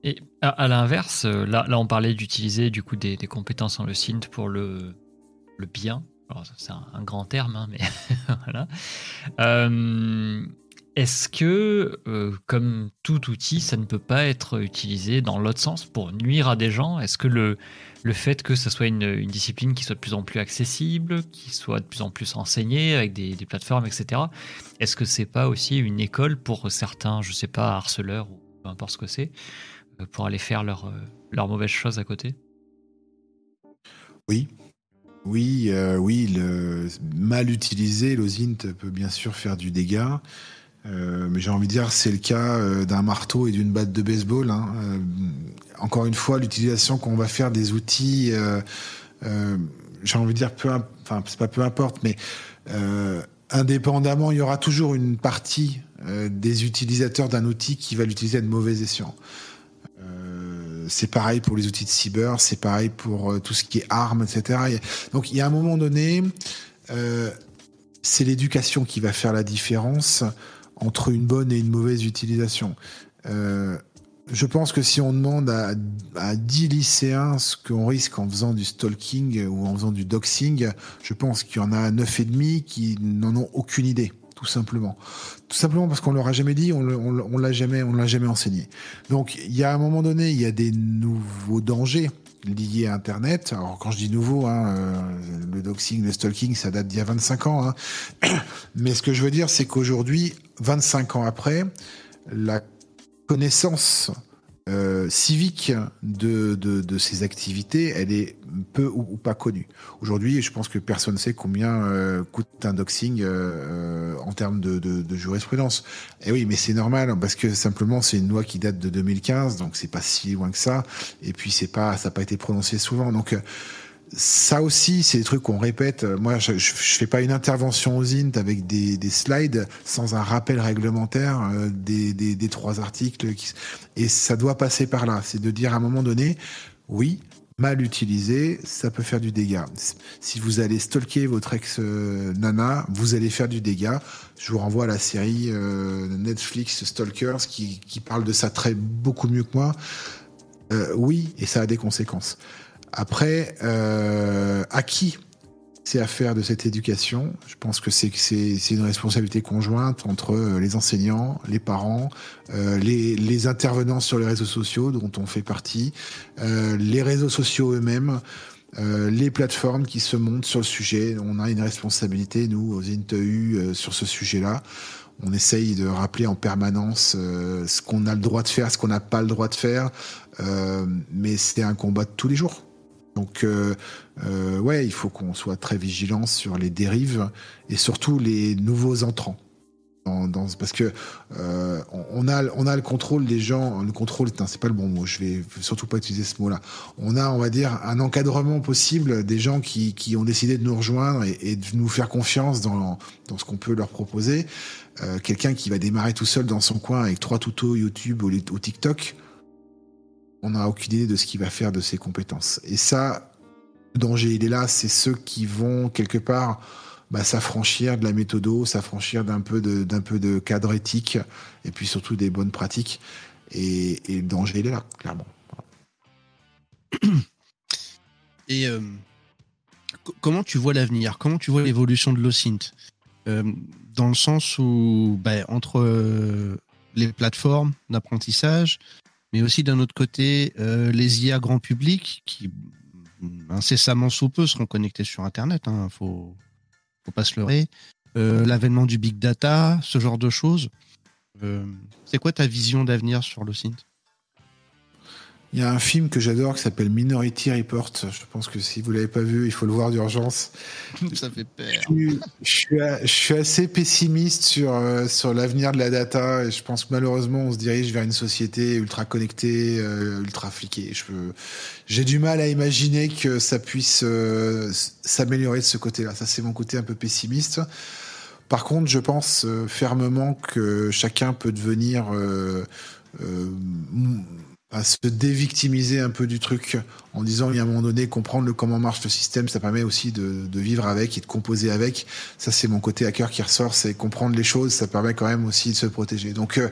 Et à, l'inverse, euh, là, on parlait d'utiliser du coup des, compétences en le SINT pour le bien. C'est un, grand terme, hein, mais [LAUGHS] voilà. Euh, Est-ce que, euh, comme tout outil, ça ne peut pas être utilisé dans l'autre sens pour nuire à des gens? Est-ce que le, le fait que ce soit une, discipline qui soit de plus en plus accessible, qui soit de plus en plus enseignée avec des, plateformes, etc. Est-ce que c'est pas aussi une école pour certains, je sais pas, harceleurs ou peu importe ce que c'est, euh, pour aller faire leurs leur mauvaises choses à côté? Oui. Oui, euh, oui, mal utilisé, l'OSINT peut bien sûr faire du dégât. Euh, mais j'ai envie de dire, c'est le cas euh, d'un marteau et d'une batte de baseball. Hein. Encore une fois, l'utilisation qu'on va faire des outils, j'ai envie de dire, peu, enfin, c'est pas peu importe, mais indépendamment, il y aura toujours une partie des utilisateurs d'un outil qui va l'utiliser à de mauvais escients. C'est pareil pour les outils de cyber, c'est pareil pour tout ce qui est armes, etc. Donc, il y a un moment donné, c'est l'éducation qui va faire la différence entre une bonne et une mauvaise utilisation. Euh, je pense que si on demande à, à 10 lycéens ce qu'on risque en faisant du stalking ou en faisant du doxing, je pense qu'il y en a 9,5 qui n'en ont aucune idée, tout simplement. Tout simplement parce qu'on leur a jamais dit, on, on l'a jamais enseigné. Donc, il y a un moment donné, il y a des nouveaux dangers liés à Internet. Alors quand je dis nouveau, hein, euh, le doxing, le stalking, ça date d'il y a 25 ans. Hein. [COUGHS] Mais ce que je veux dire, c'est qu'aujourd'hui, 25 ans après, la connaissance euh, civique de, de, de, ces activités, elle est peu ou, pas connue. Aujourd'hui, je pense que personne ne sait combien euh, coûte un doxing euh, en termes de, de, de, jurisprudence. Et oui, mais c'est normal parce que simplement c'est une loi qui date de 2015, donc c'est pas si loin que ça. Et puis c'est pas, ça n'a pas été prononcé souvent. Donc ça aussi, c'est des trucs qu'on répète. Moi, je, je, fais pas une intervention aux int avec des, des slides sans un rappel réglementaire euh, des, trois articles. et ça doit passer par là. C'est de dire à un moment donné, oui, mal utilisé, ça peut faire du dégât. Si vous allez stalker votre ex-nana, vous allez faire du dégât. Je vous renvoie à la série euh, Netflix Stalkers qui, parle de ça très beaucoup mieux que moi. Euh, oui, et ça a des conséquences. Après, euh, à qui c'est à faire de cette éducation? Je pense que c'est une responsabilité conjointe entre euh, les enseignants, les parents, euh, les, les, intervenants sur les réseaux sociaux dont on fait partie, euh, les réseaux sociaux eux-mêmes. Euh, les plateformes qui se montent sur le sujet, on a une responsabilité, nous, aux INTEU, euh, sur ce sujet-là. On essaye de rappeler en permanence euh, ce qu'on a le droit de faire, ce qu'on n'a pas le droit de faire, mais c'est un combat de tous les jours. Donc, euh, euh, ouais, il faut qu'on soit très vigilant sur les dérives et surtout les nouveaux entrants. Parce que euh, on a on a le contrôle des gens le contrôle c'est pas le bon mot je vais surtout pas utiliser ce mot là on a on va dire un encadrement possible des gens qui, qui ont décidé de nous rejoindre et, de nous faire confiance dans dans ce qu'on peut leur proposer euh, quelqu'un qui va démarrer tout seul dans son coin avec trois tutos YouTube ou, ou TikTok on n'a aucune idée de ce qu'il va faire de ses compétences. Et ça, le danger, il est là, c'est ceux qui vont quelque part bah, s'affranchir de la méthodo, s'affranchir d'un peu de cadre éthique et puis surtout des bonnes pratiques. Et, et le danger, il est là, clairement. Et euh, comment tu vois l'avenir? Comment tu vois l'évolution de l'OSINT euh, Dans le sens où, bah, entre euh, les plateformes d'apprentissage, mais aussi d'un autre côté euh, les IA grand public qui incessamment sous peu seront connectés sur Internet. Hein, faut, faut pas se leurrer. Euh, L'avènement du big data, ce genre de choses. Euh, c'est quoi ta vision d'avenir sur le site il y a un film que j'adore qui s'appelle Minority Report. Je pense que si vous l'avez pas vu, il faut le voir d'urgence. [LAUGHS] Ça fait peur. Je, je, suis, je suis, assez pessimiste sur, euh, sur l'avenir de la data et je pense que malheureusement on se dirige vers une société ultra connectée, euh, ultra fliquée. J'ai du mal à imaginer que ça puisse euh, s'améliorer de ce côté-là. Ça c'est mon côté un peu pessimiste. Par contre, je pense fermement que chacun peut devenir euh, à se dévictimiser un peu du truc en disant il y a un moment donné comprendre le comment marche le système ça permet aussi de, vivre avec et de composer avec. Ça c'est mon côté hacker qui ressort c'est comprendre les choses ça permet quand même aussi de se protéger. Donc euh,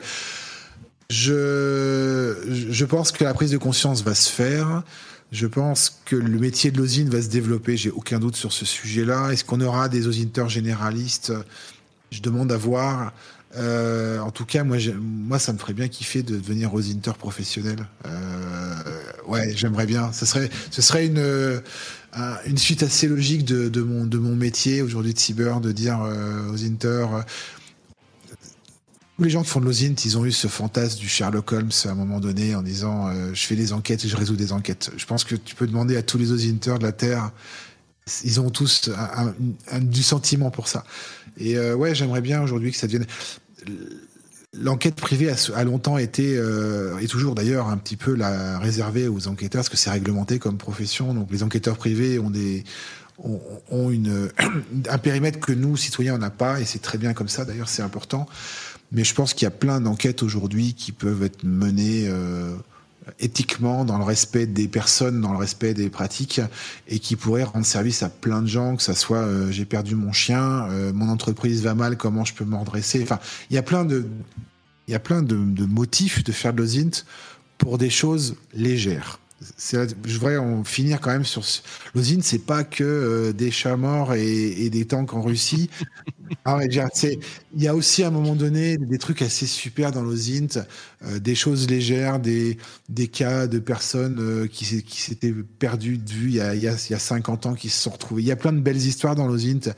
je je pense que la prise de conscience va se faire. Je pense que le métier de l'osine va se développer j'ai aucun doute sur ce sujet là est-ce qu'on aura des osinteurs généralistes? Je demande à voir euh, en tout cas, moi, moi, ça me ferait bien kiffer de devenir Rosinter professionnel. Euh, ouais, j'aimerais bien. Ce serait, ce serait une, euh, une suite assez logique de, de, mon, de mon métier aujourd'hui de cyber, de dire euh, Rosinter. Euh, tous les gens qui font de l'osint, ils ont eu ce fantasme du Sherlock Holmes à un moment donné en disant euh, je fais des enquêtes et je résous des enquêtes. Je pense que tu peux demander à tous les osinters de la Terre, ils ont tous un, du sentiment pour ça. Et euh, ouais, j'aimerais bien aujourd'hui que ça devienne l'enquête privée a, longtemps été euh, et toujours d'ailleurs un petit peu la réservée aux enquêteurs parce que c'est réglementé comme profession. Donc les enquêteurs privés ont [COUGHS] un périmètre que nous citoyens on n'a pas et c'est très bien comme ça. D'ailleurs c'est important. Mais je pense qu'il y a plein d'enquêtes aujourd'hui qui peuvent être menées euh, éthiquement, dans le respect des personnes, dans le respect des pratiques, et qui pourrait rendre service à plein de gens, que ça soit euh, j'ai perdu mon chien, euh, mon entreprise va mal, comment je peux me redresser? Enfin, il y a plein de, il y a plein de, de motifs de faire de l'osint pour des choses légères. Je voudrais en finir quand même sur l'osine, c'est pas que euh, des chats morts et, et, des tanks en Russie. [LAUGHS] ah il y a aussi à un moment donné des trucs assez super dans l'osint, euh, des choses légères, des, des cas de personnes euh, qui, qui s'étaient perdues de vue il y, a, il, y a, il y a 50 ans, qui se sont retrouvées. Il y a plein de belles histoires dans l'osint.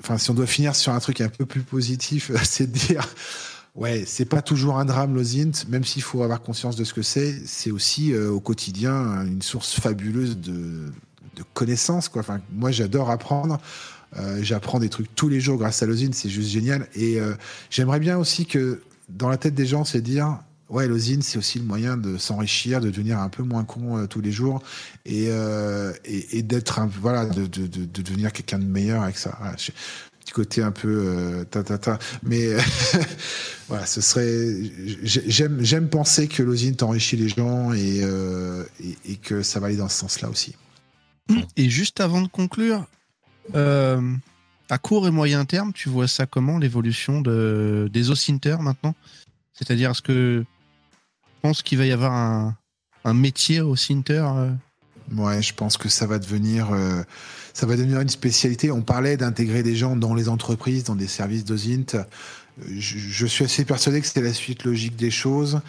Enfin, si on doit finir sur un truc un peu plus positif, [LAUGHS] c'est de dire Ouais, c'est pas toujours un drame l'osint, même s'il faut avoir conscience de ce que c'est. C'est aussi euh, au quotidien une source fabuleuse de, de connaissances. Quoi. Enfin, moi, j'adore apprendre. Euh, J'apprends des trucs tous les jours grâce à l'osint, c'est juste génial. Et euh, j'aimerais bien aussi que dans la tête des gens, c'est dire ouais, l'osine, c'est aussi le moyen de s'enrichir, de devenir un peu moins con tous les jours et, et, d'être voilà, de, devenir quelqu'un de meilleur avec ça. Côté un peu ta ta ta, mais [LAUGHS] voilà, ce serait. J'aime j'aime penser que l'osine t'enrichit les gens et, et, et que ça va aller dans ce sens-là aussi. Et juste avant de conclure, euh, à court et moyen terme, tu vois ça comment l'évolution de, des Ocinter maintenant? C'est-à-dire, est-ce que tu penses qu'il va y avoir un, un métier au Cinter euh Ouais, je pense que ça va devenir, euh, ça va devenir une spécialité. On parlait d'intégrer des gens dans les entreprises, dans des services d'Ozint. Je, je, suis assez persuadé que c'était la suite logique des choses.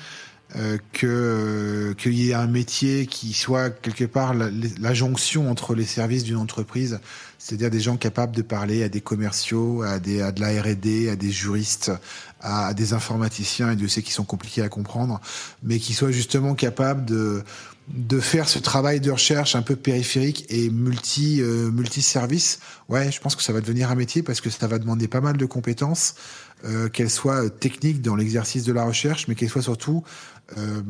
Euh, que qu'il y ait un métier qui soit quelque part la, la jonction entre les services d'une entreprise, c'est-à-dire des gens capables de parler à des commerciaux, à, des, à de la R&D, à des juristes, à, des informaticiens, et Dieu sait qu'ils sont compliqués à comprendre, mais qui soient justement capables de de faire ce travail de recherche un peu périphérique et multi euh, multi service. Ouais, je pense que ça va devenir un métier parce que ça va demander pas mal de compétences, euh, qu'elles soient techniques dans l'exercice de la recherche, mais qu'elles soient surtout euh,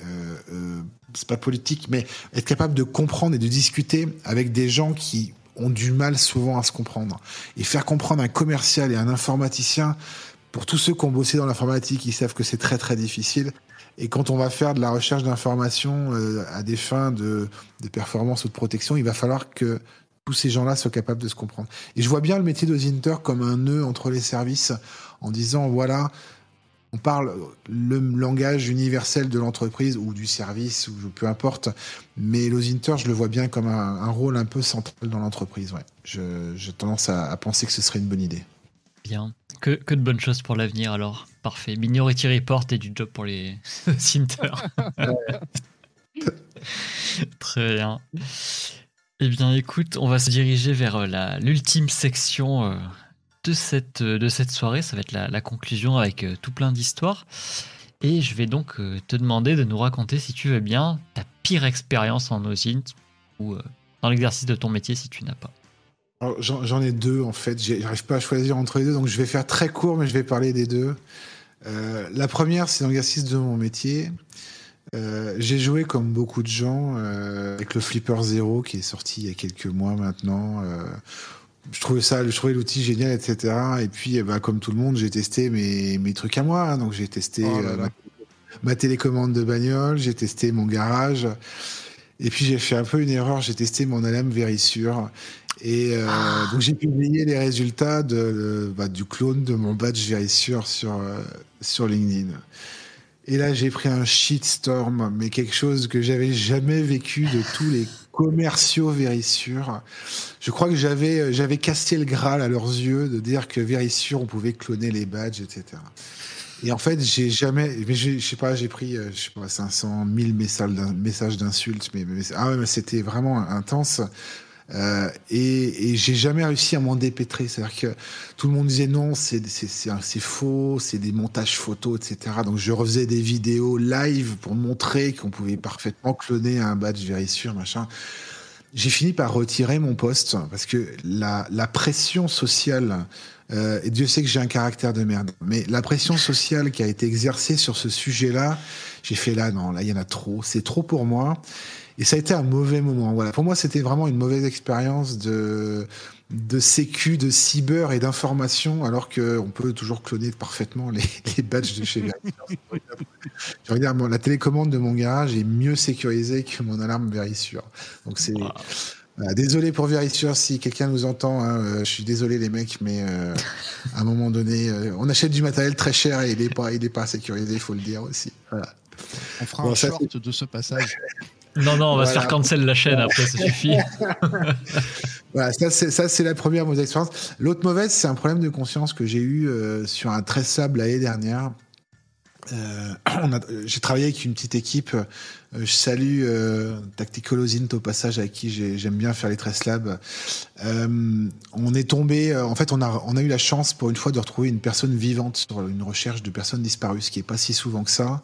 euh, euh, c'est pas politique, mais être capable de comprendre et de discuter avec des gens qui ont du mal souvent à se comprendre. Et faire comprendre un commercial et un informaticien, pour tous ceux qui ont bossé dans l'informatique, ils savent que c'est très très difficile. Et quand on va faire de la recherche d'informations à des fins de, performance ou de protection, il va falloir que tous ces gens-là soient capables de se comprendre. Et je vois bien le métier de Zinter comme un nœud entre les services, en disant voilà, on parle le langage universel de l'entreprise ou du service ou peu importe, mais l'Ozinter, je le vois bien comme un, rôle un peu central dans l'entreprise. Ouais. J'ai tendance à, penser que ce serait une bonne idée. Bien. Que, que de bonnes choses pour l'avenir alors. Parfait. Minority Report et du job pour les [LAUGHS] Ozinter. [LAUGHS] Très bien. Eh bien, écoute, on va se diriger vers euh, l'ultime section euh, de cette, de cette soirée. Ça va être la, conclusion avec euh, tout plein d'histoires. Et je vais donc euh, te demander de nous raconter, si tu veux bien, ta pire expérience en OSINT ou euh, dans l'exercice de ton métier si tu n'as pas. J'en ai deux en fait. J'arrive pas à choisir entre les deux, donc je vais faire très court, mais je vais parler des deux. la première, c'est l'exercice de mon métier. j'ai joué comme beaucoup de gens avec le Flipper Zero qui est sorti il y a quelques mois maintenant je trouvais ça, je trouvais l'outil génial, etc. Et puis, bah, comme tout le monde, j'ai testé mes, mes trucs à moi. Hein. Donc, j'ai testé oh euh, ma, télécommande de bagnole, j'ai testé mon garage. Et puis, j'ai fait un peu une erreur, j'ai testé mon alarme Vérissure. Et euh, ah. donc, j'ai publié les résultats de, bah, du clone de mon badge Vérissure sur, euh, sur LinkedIn. Et là, j'ai pris un shitstorm, mais quelque chose que j'avais jamais vécu de tous les commerciaux Vérissure. Je crois que j'avais euh, j'avais casté le Graal à leurs yeux de dire que Vérissure on pouvait cloner les badges, etc. Et en fait, j'ai jamais, mais je sais pas, j'ai pris, euh, je sais pas, 500 000 messages d'insultes, mais, mais, ah ouais, c'était vraiment intense. Euh, et, j'ai jamais réussi à m'en dépêtrer. C'est-à-dire que tout le monde disait non, c'est faux, c'est des montages photos, etc. Donc je refaisais des vidéos live pour montrer qu'on pouvait parfaitement cloner un badge Vérissure, machin. J'ai fini par retirer mon poste parce que la, la pression sociale, euh, et Dieu sait que j'ai un caractère de merde, mais la pression sociale qui a été exercée sur ce sujet-là, j'ai fait là, non, là, il y en a trop, c'est trop pour moi. Et ça a été un mauvais moment. Voilà. Pour moi, c'était vraiment une mauvaise expérience de, de sécu, de cyber et d'information, alors qu'on peut toujours cloner parfaitement les, [LAUGHS] les badges de chez Je regarde, la télécommande de mon garage est mieux sécurisée que mon alarme Vérissure. Donc c'est. désolé pour Vérissure si quelqu'un nous entend. Hein, euh, je suis désolé les mecs, mais euh, à un moment donné, euh, on achète du matériel très cher et il n'est pas, il est pas sécurisé, il faut le dire aussi. Voilà. On fera un short de ce passage. Non, non, on va se faire cancel la chaîne après, ça suffit. [LAUGHS] voilà, ça c'est la première mauvaise expérience. L'autre mauvaise, c'est un problème de conscience que j'ai eu euh, sur un tressable l'année dernière. Euh, [CLEARS THROAT] j'ai travaillé avec une petite équipe. Euh, je salue euh, au passage avec qui j'aime bien faire les Tress Labs. On est tombé, en fait, on a, on a eu la chance pour une fois de retrouver une personne vivante sur une recherche de personnes disparues, ce qui est pas si souvent que ça.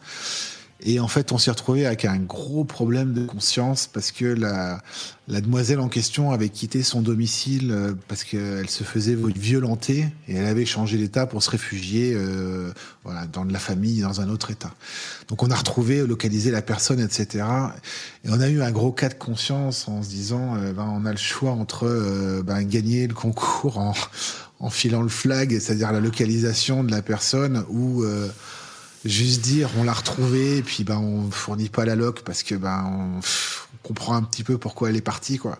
Et en fait, on s'est retrouvé avec un gros problème de conscience parce que la, la demoiselle en question avait quitté son domicile euh, parce qu'elle se faisait violenter et elle avait changé d'état pour se réfugier euh, voilà, dans de la famille, dans un autre état. Donc on a retrouvé, localisé la personne, etc. Et on a eu un gros cas de conscience en se disant, euh, ben, on a le choix entre euh, ben, gagner le concours en, en filant le flag, c'est-à-dire la localisation de la personne, ou juste dire on l'a retrouvé et puis ben on fournit pas la loc parce que ben on, comprend un petit peu pourquoi elle est partie quoi.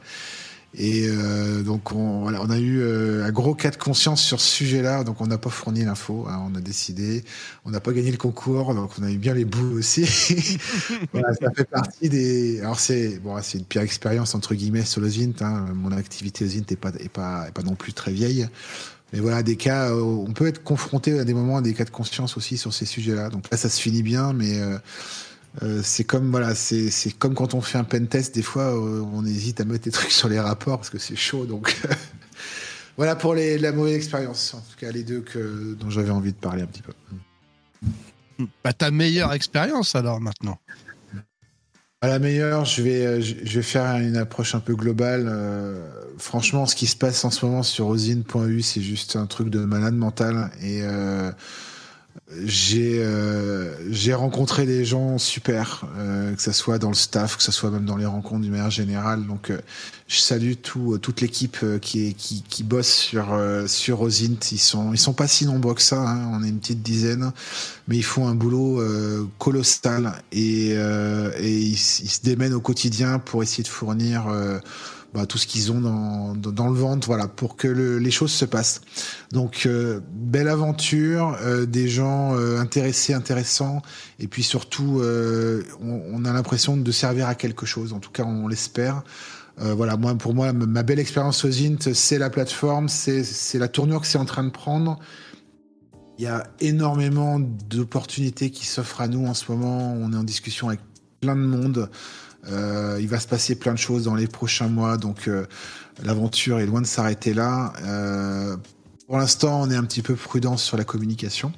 Et euh, donc on, voilà, on a eu euh, un gros cas de conscience sur ce sujet-là, donc on n'a pas fourni l'info, hein, on a décidé, on n'a pas gagné le concours, donc on a eu bien les bouts aussi. [LAUGHS] voilà, ça fait partie des. Alors c'est bon, c'est une pire expérience entre guillemets sur le Zint. Hein. Mon activité Zint n'est pas, est pas, est pas non plus très vieille. Mais voilà, des cas, euh, on peut être confronté à des moments à des cas de conscience aussi sur ces sujets-là. Donc là, ça se finit bien, mais euh, euh, c'est comme voilà, c'est comme quand on fait un pen test. Des fois, on hésite à mettre des [LAUGHS] trucs sur les rapports parce que c'est chaud. Donc [LAUGHS] voilà pour les, la mauvaise expérience. En tout cas, les deux que dont j'avais envie de parler un petit peu. Bah, ta meilleure expérience alors maintenant. À la meilleure, je vais, euh, je vais faire une approche un peu globale. Euh, franchement, ce qui se passe en ce moment sur osine.eu, c'est juste un truc de malade mental. Et euh, j'ai euh, j'ai rencontré des gens super, euh, que ce soit dans le staff, que ce soit même dans les rencontres du manière générale. Donc, euh, je salue tout, toute l'équipe euh, qui, qui, qui bosse sur euh, sur Osint. Ils sont ils sont pas si nombreux que ça. Hein. On est une petite dizaine, mais ils font un boulot euh, colossal et, euh, et ils, ils se démènent au quotidien pour essayer de fournir. Bah, tout ce qu'ils ont dans, le ventre, voilà, pour que le, les choses se passent. Donc, euh, belle aventure, euh, des gens euh, intéressés, intéressants, et puis surtout, on, a l'impression de servir à quelque chose. En tout cas, on l'espère. Voilà, moi, pour moi, ma belle expérience au Zint, c'est la plateforme, c'est la tournure que c'est en train de prendre. Il y a énormément d'opportunités qui s'offrent à nous en ce moment. On est en discussion avec plein de monde. Euh, il va se passer plein de choses dans les prochains mois, donc euh, l'aventure est loin de s'arrêter là. Euh, pour l'instant, on est un petit peu prudent sur la communication,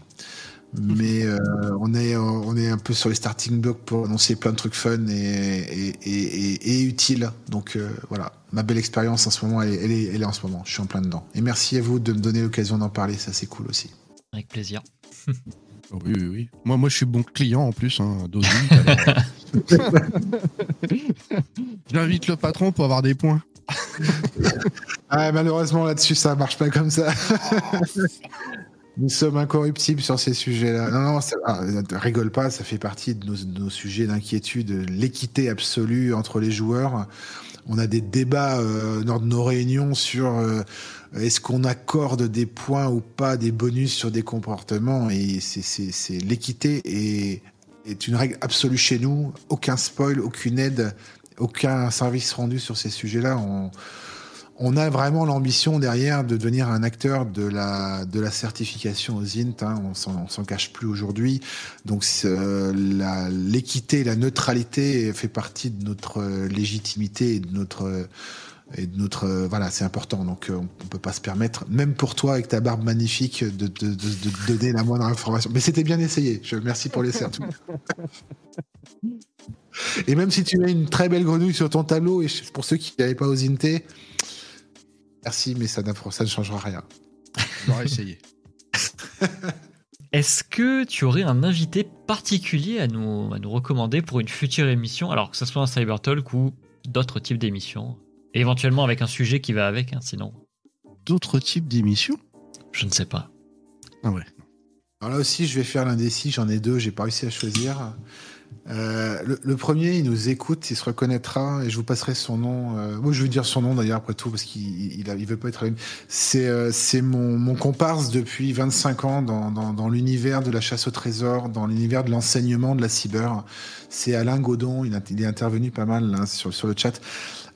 mais euh, on est on est un peu sur les starting blocks pour annoncer plein de trucs fun et et, et, et, et utiles. Donc euh, voilà, ma belle expérience en ce moment, elle est, elle est elle est en ce moment. Je suis en plein dedans. Et merci à vous de me donner l'occasion d'en parler. Ça c'est cool aussi. Avec plaisir. [LAUGHS] Oui, oui, oui. Moi, moi, je suis bon client en plus hein, alors, [LAUGHS] [LAUGHS] J'invite le patron pour avoir des points. [LAUGHS] Ah, malheureusement, là-dessus, ça marche pas comme ça. [LAUGHS] Nous sommes incorruptibles sur ces sujets-là. Non, non, ça- ah, rigole pas, ça fait partie de nos, de nos sujets d'inquiétude, l'équité absolue entre les joueurs. On a des débats euh, lors de nos réunions sur euh, est-ce qu'on accorde des points ou pas, des bonus sur des comportements. Et c'est- l'équité est, est une règle absolue chez nous. Aucun spoil, aucune aide, aucun service rendu sur ces sujets-là. On, on a vraiment l'ambition derrière de devenir un acteur de la, de la certification aux INT. hein. On s'en cache plus aujourd'hui. Donc euh, l'équité, la neutralité fait partie de notre euh, légitimité et de notre et de notre euh, voilà, c'est important. Donc euh, on, on peut pas se permettre, même pour toi avec ta barbe magnifique, de, de, de, de donner la moindre information. Mais c'était bien essayé. Je merci pour l'essai. [LAUGHS] Et même si tu mets une très belle grenouille sur ton tableau, et pour ceux qui n'avaient pas aux INT, merci, mais ça, ne changera rien. J'aurais essayé. [LAUGHS] Est-ce que tu aurais un invité particulier à nous, à nous recommander pour une future émission? Alors que ce soit un Cyber Talk ou d'autres types d'émissions? Et éventuellement avec un sujet qui va avec, hein, sinon, D'autres types d'émissions? Je ne sais pas. Ah ouais. Alors là aussi, je vais faire l'indécis, j'en ai deux, j'ai pas réussi à choisir. Euh, le, le premier, il nous écoute, il se reconnaîtra, et je vous passerai son nom. Euh, moi, je vais dire son nom d'ailleurs, après tout, parce qu'il il, il veut pas être. C'est euh, c'est mon, mon comparse depuis 25 ans dans, dans, dans l'univers de la chasse au trésor, dans l'univers de l'enseignement de la cyber. C'est Alain Godon, il, a- il est intervenu pas mal là, sur, sur le chat.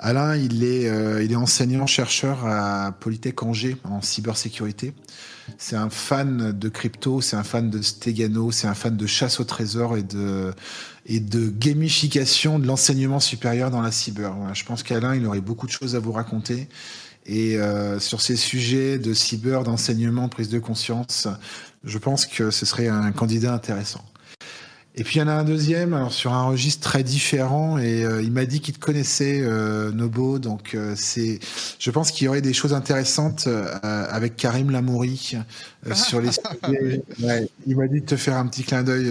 Alain, il est, euh, il est enseignant-chercheur à Polytech Angers en cybersécurité. C'est un fan de crypto, c'est un fan de Stegano, c'est un fan de chasse au trésor et de, et de gamification de l'enseignement supérieur dans la cyber. Je pense qu'Alain, il aurait beaucoup de choses à vous raconter. Et euh, sur ces sujets de cyber, d'enseignement, de prise de conscience, je pense que ce serait un candidat intéressant. Et puis il y en a un deuxième, sur un registre très différent, et euh, il m'a dit qu'il te connaissait, euh, Nobo, donc euh, c'est, je pense qu'il y aurait des choses intéressantes avec Karim Lamouri sur les. [LAUGHS] ouais, il m'a dit de te faire un petit clin d'œil,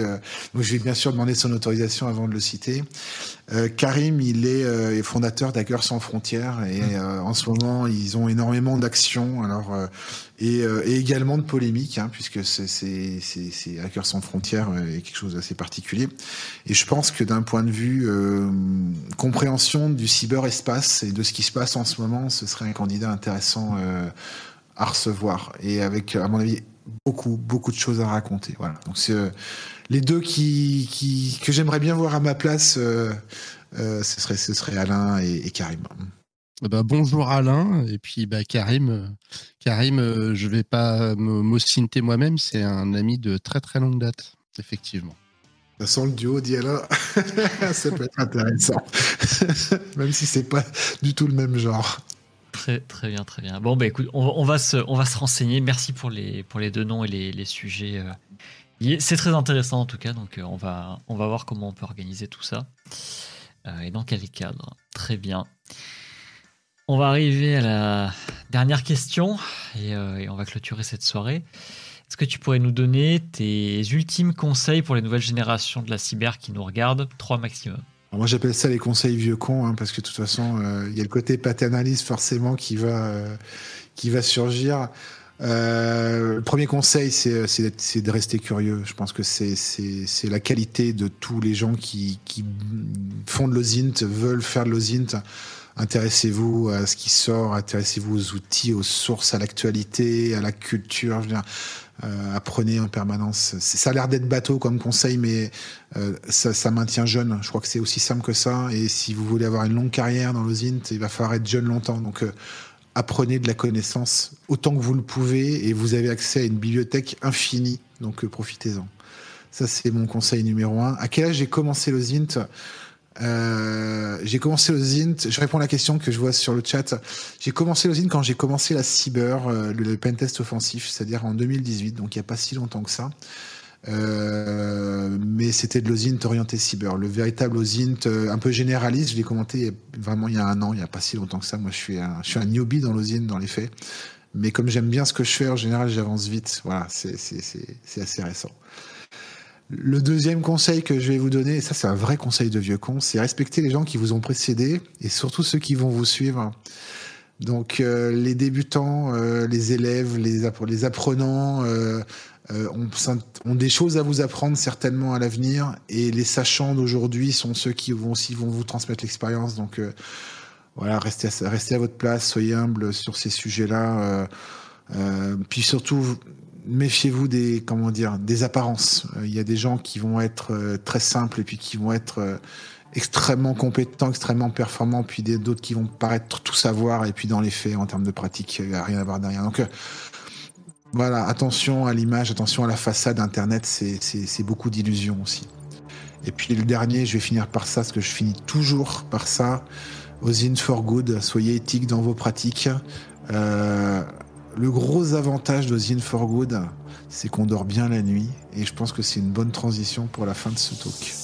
donc je vais bien sûr demander son autorisation avant de le citer. Karim, il est fondateur d'Hackers sans frontières, et en ce moment ils ont énormément d'actions. Alors et, euh, et, également de polémique, hein, puisque c'est Hackers sans frontières euh, est quelque chose d'assez particulier. Et je pense que d'un point de vue euh, compréhension du cyberespace et de ce qui se passe en ce moment, ce serait un candidat intéressant euh, à recevoir et avec, à mon avis, beaucoup beaucoup de choses à raconter. Voilà. Donc c'est euh, les deux qui, qui que j'aimerais bien voir à ma place. ce serait ce serait Alain et, et Karim. Bah, bonjour Alain et puis bah, Karim. Euh, Karim, euh, je vais pas m'ostinter moi-même, c'est un ami de très très longue date, effectivement. Ça sent le duo Diala, [LAUGHS] ça peut être intéressant, [LAUGHS] même si c'est pas du tout le même genre. Très très bien, très bien. Bon bah écoute, on, va se on va se renseigner. Merci pour les pour les deux noms et les, les sujets. Euh. C'est très intéressant en tout cas, donc on va on va voir comment on peut organiser tout ça et dans quel cadre. Très bien. On va arriver à la dernière question euh, et, on va clôturer cette soirée. Est-ce que tu pourrais nous donner tes ultimes conseils pour les nouvelles générations de la cyber qui nous regardent? Trois maximum. Moi j'appelle ça les conseils vieux cons, hein, parce que de toute façon, euh, il y a le côté paternaliste forcément qui va, euh, qui va surgir. le premier conseil, c'est de rester curieux. Je pense que c'est la qualité de tous les gens qui, qui font de l'OSINT, veulent faire de l'OSINT intéressez-vous à ce qui sort, intéressez-vous aux outils, aux sources, à l'actualité, à la culture. Je veux dire, euh, apprenez en permanence. Ça a l'air d'être bateau comme conseil, mais euh, ça, maintient jeune. Je crois que c'est aussi simple que ça. Et si vous voulez avoir une longue carrière dans l'OSINT, il va falloir être jeune longtemps. Donc, euh, apprenez de la connaissance autant que vous le pouvez et vous avez accès à une bibliothèque infinie. Donc, profitez-en. Ça, c'est mon conseil numéro un. À quel âge j'ai commencé l'OSINT euh, j'ai commencé le Zint. Je réponds à la question que je vois sur le chat. J'ai commencé le Zint quand j'ai commencé la cyber, euh, le, pentest offensif, c'est-à-dire en 2018, donc il n'y a pas si longtemps que ça. Euh, mais c'était de l'OSINT orienté cyber. Le véritable OSINT un peu généraliste, je l'ai commenté vraiment il y a un an, il n'y a pas si longtemps que ça. Moi, je suis un, je suis un newbie dans l'OSINT dans les faits. Mais comme j'aime bien ce que je fais, en général, j'avance vite. Voilà, c'est assez récent. Le deuxième conseil que je vais vous donner, et ça c'est un vrai conseil de vieux con, c'est respecter les gens qui vous ont précédé et surtout ceux qui vont vous suivre. Donc euh, les débutants, euh, les élèves, les, apprenants euh, ont, ont, des choses à vous apprendre certainement à l'avenir et les sachants d'aujourd'hui sont ceux qui vont aussi vont vous transmettre l'expérience. Donc voilà, restez à, restez à votre place, soyez humble sur ces sujets-là. puis surtout, méfiez-vous des apparences. Euh, il y a des gens qui vont être euh, très simples et puis qui vont être euh, extrêmement compétents, extrêmement performants, puis d'autres qui vont paraître tout savoir et puis dans les faits, en termes de pratique, il n'y a rien à voir derrière. Donc voilà, attention à l'image, attention à la façade Internet, c'est beaucoup d'illusions aussi. Et puis le dernier, je vais finir par ça, parce que je finis toujours par ça. Osin for good, soyez éthiques dans vos pratiques. Le gros avantage de Zine for Good, c'est qu'on dort bien la nuit et je pense que c'est une bonne transition pour la fin de ce talk.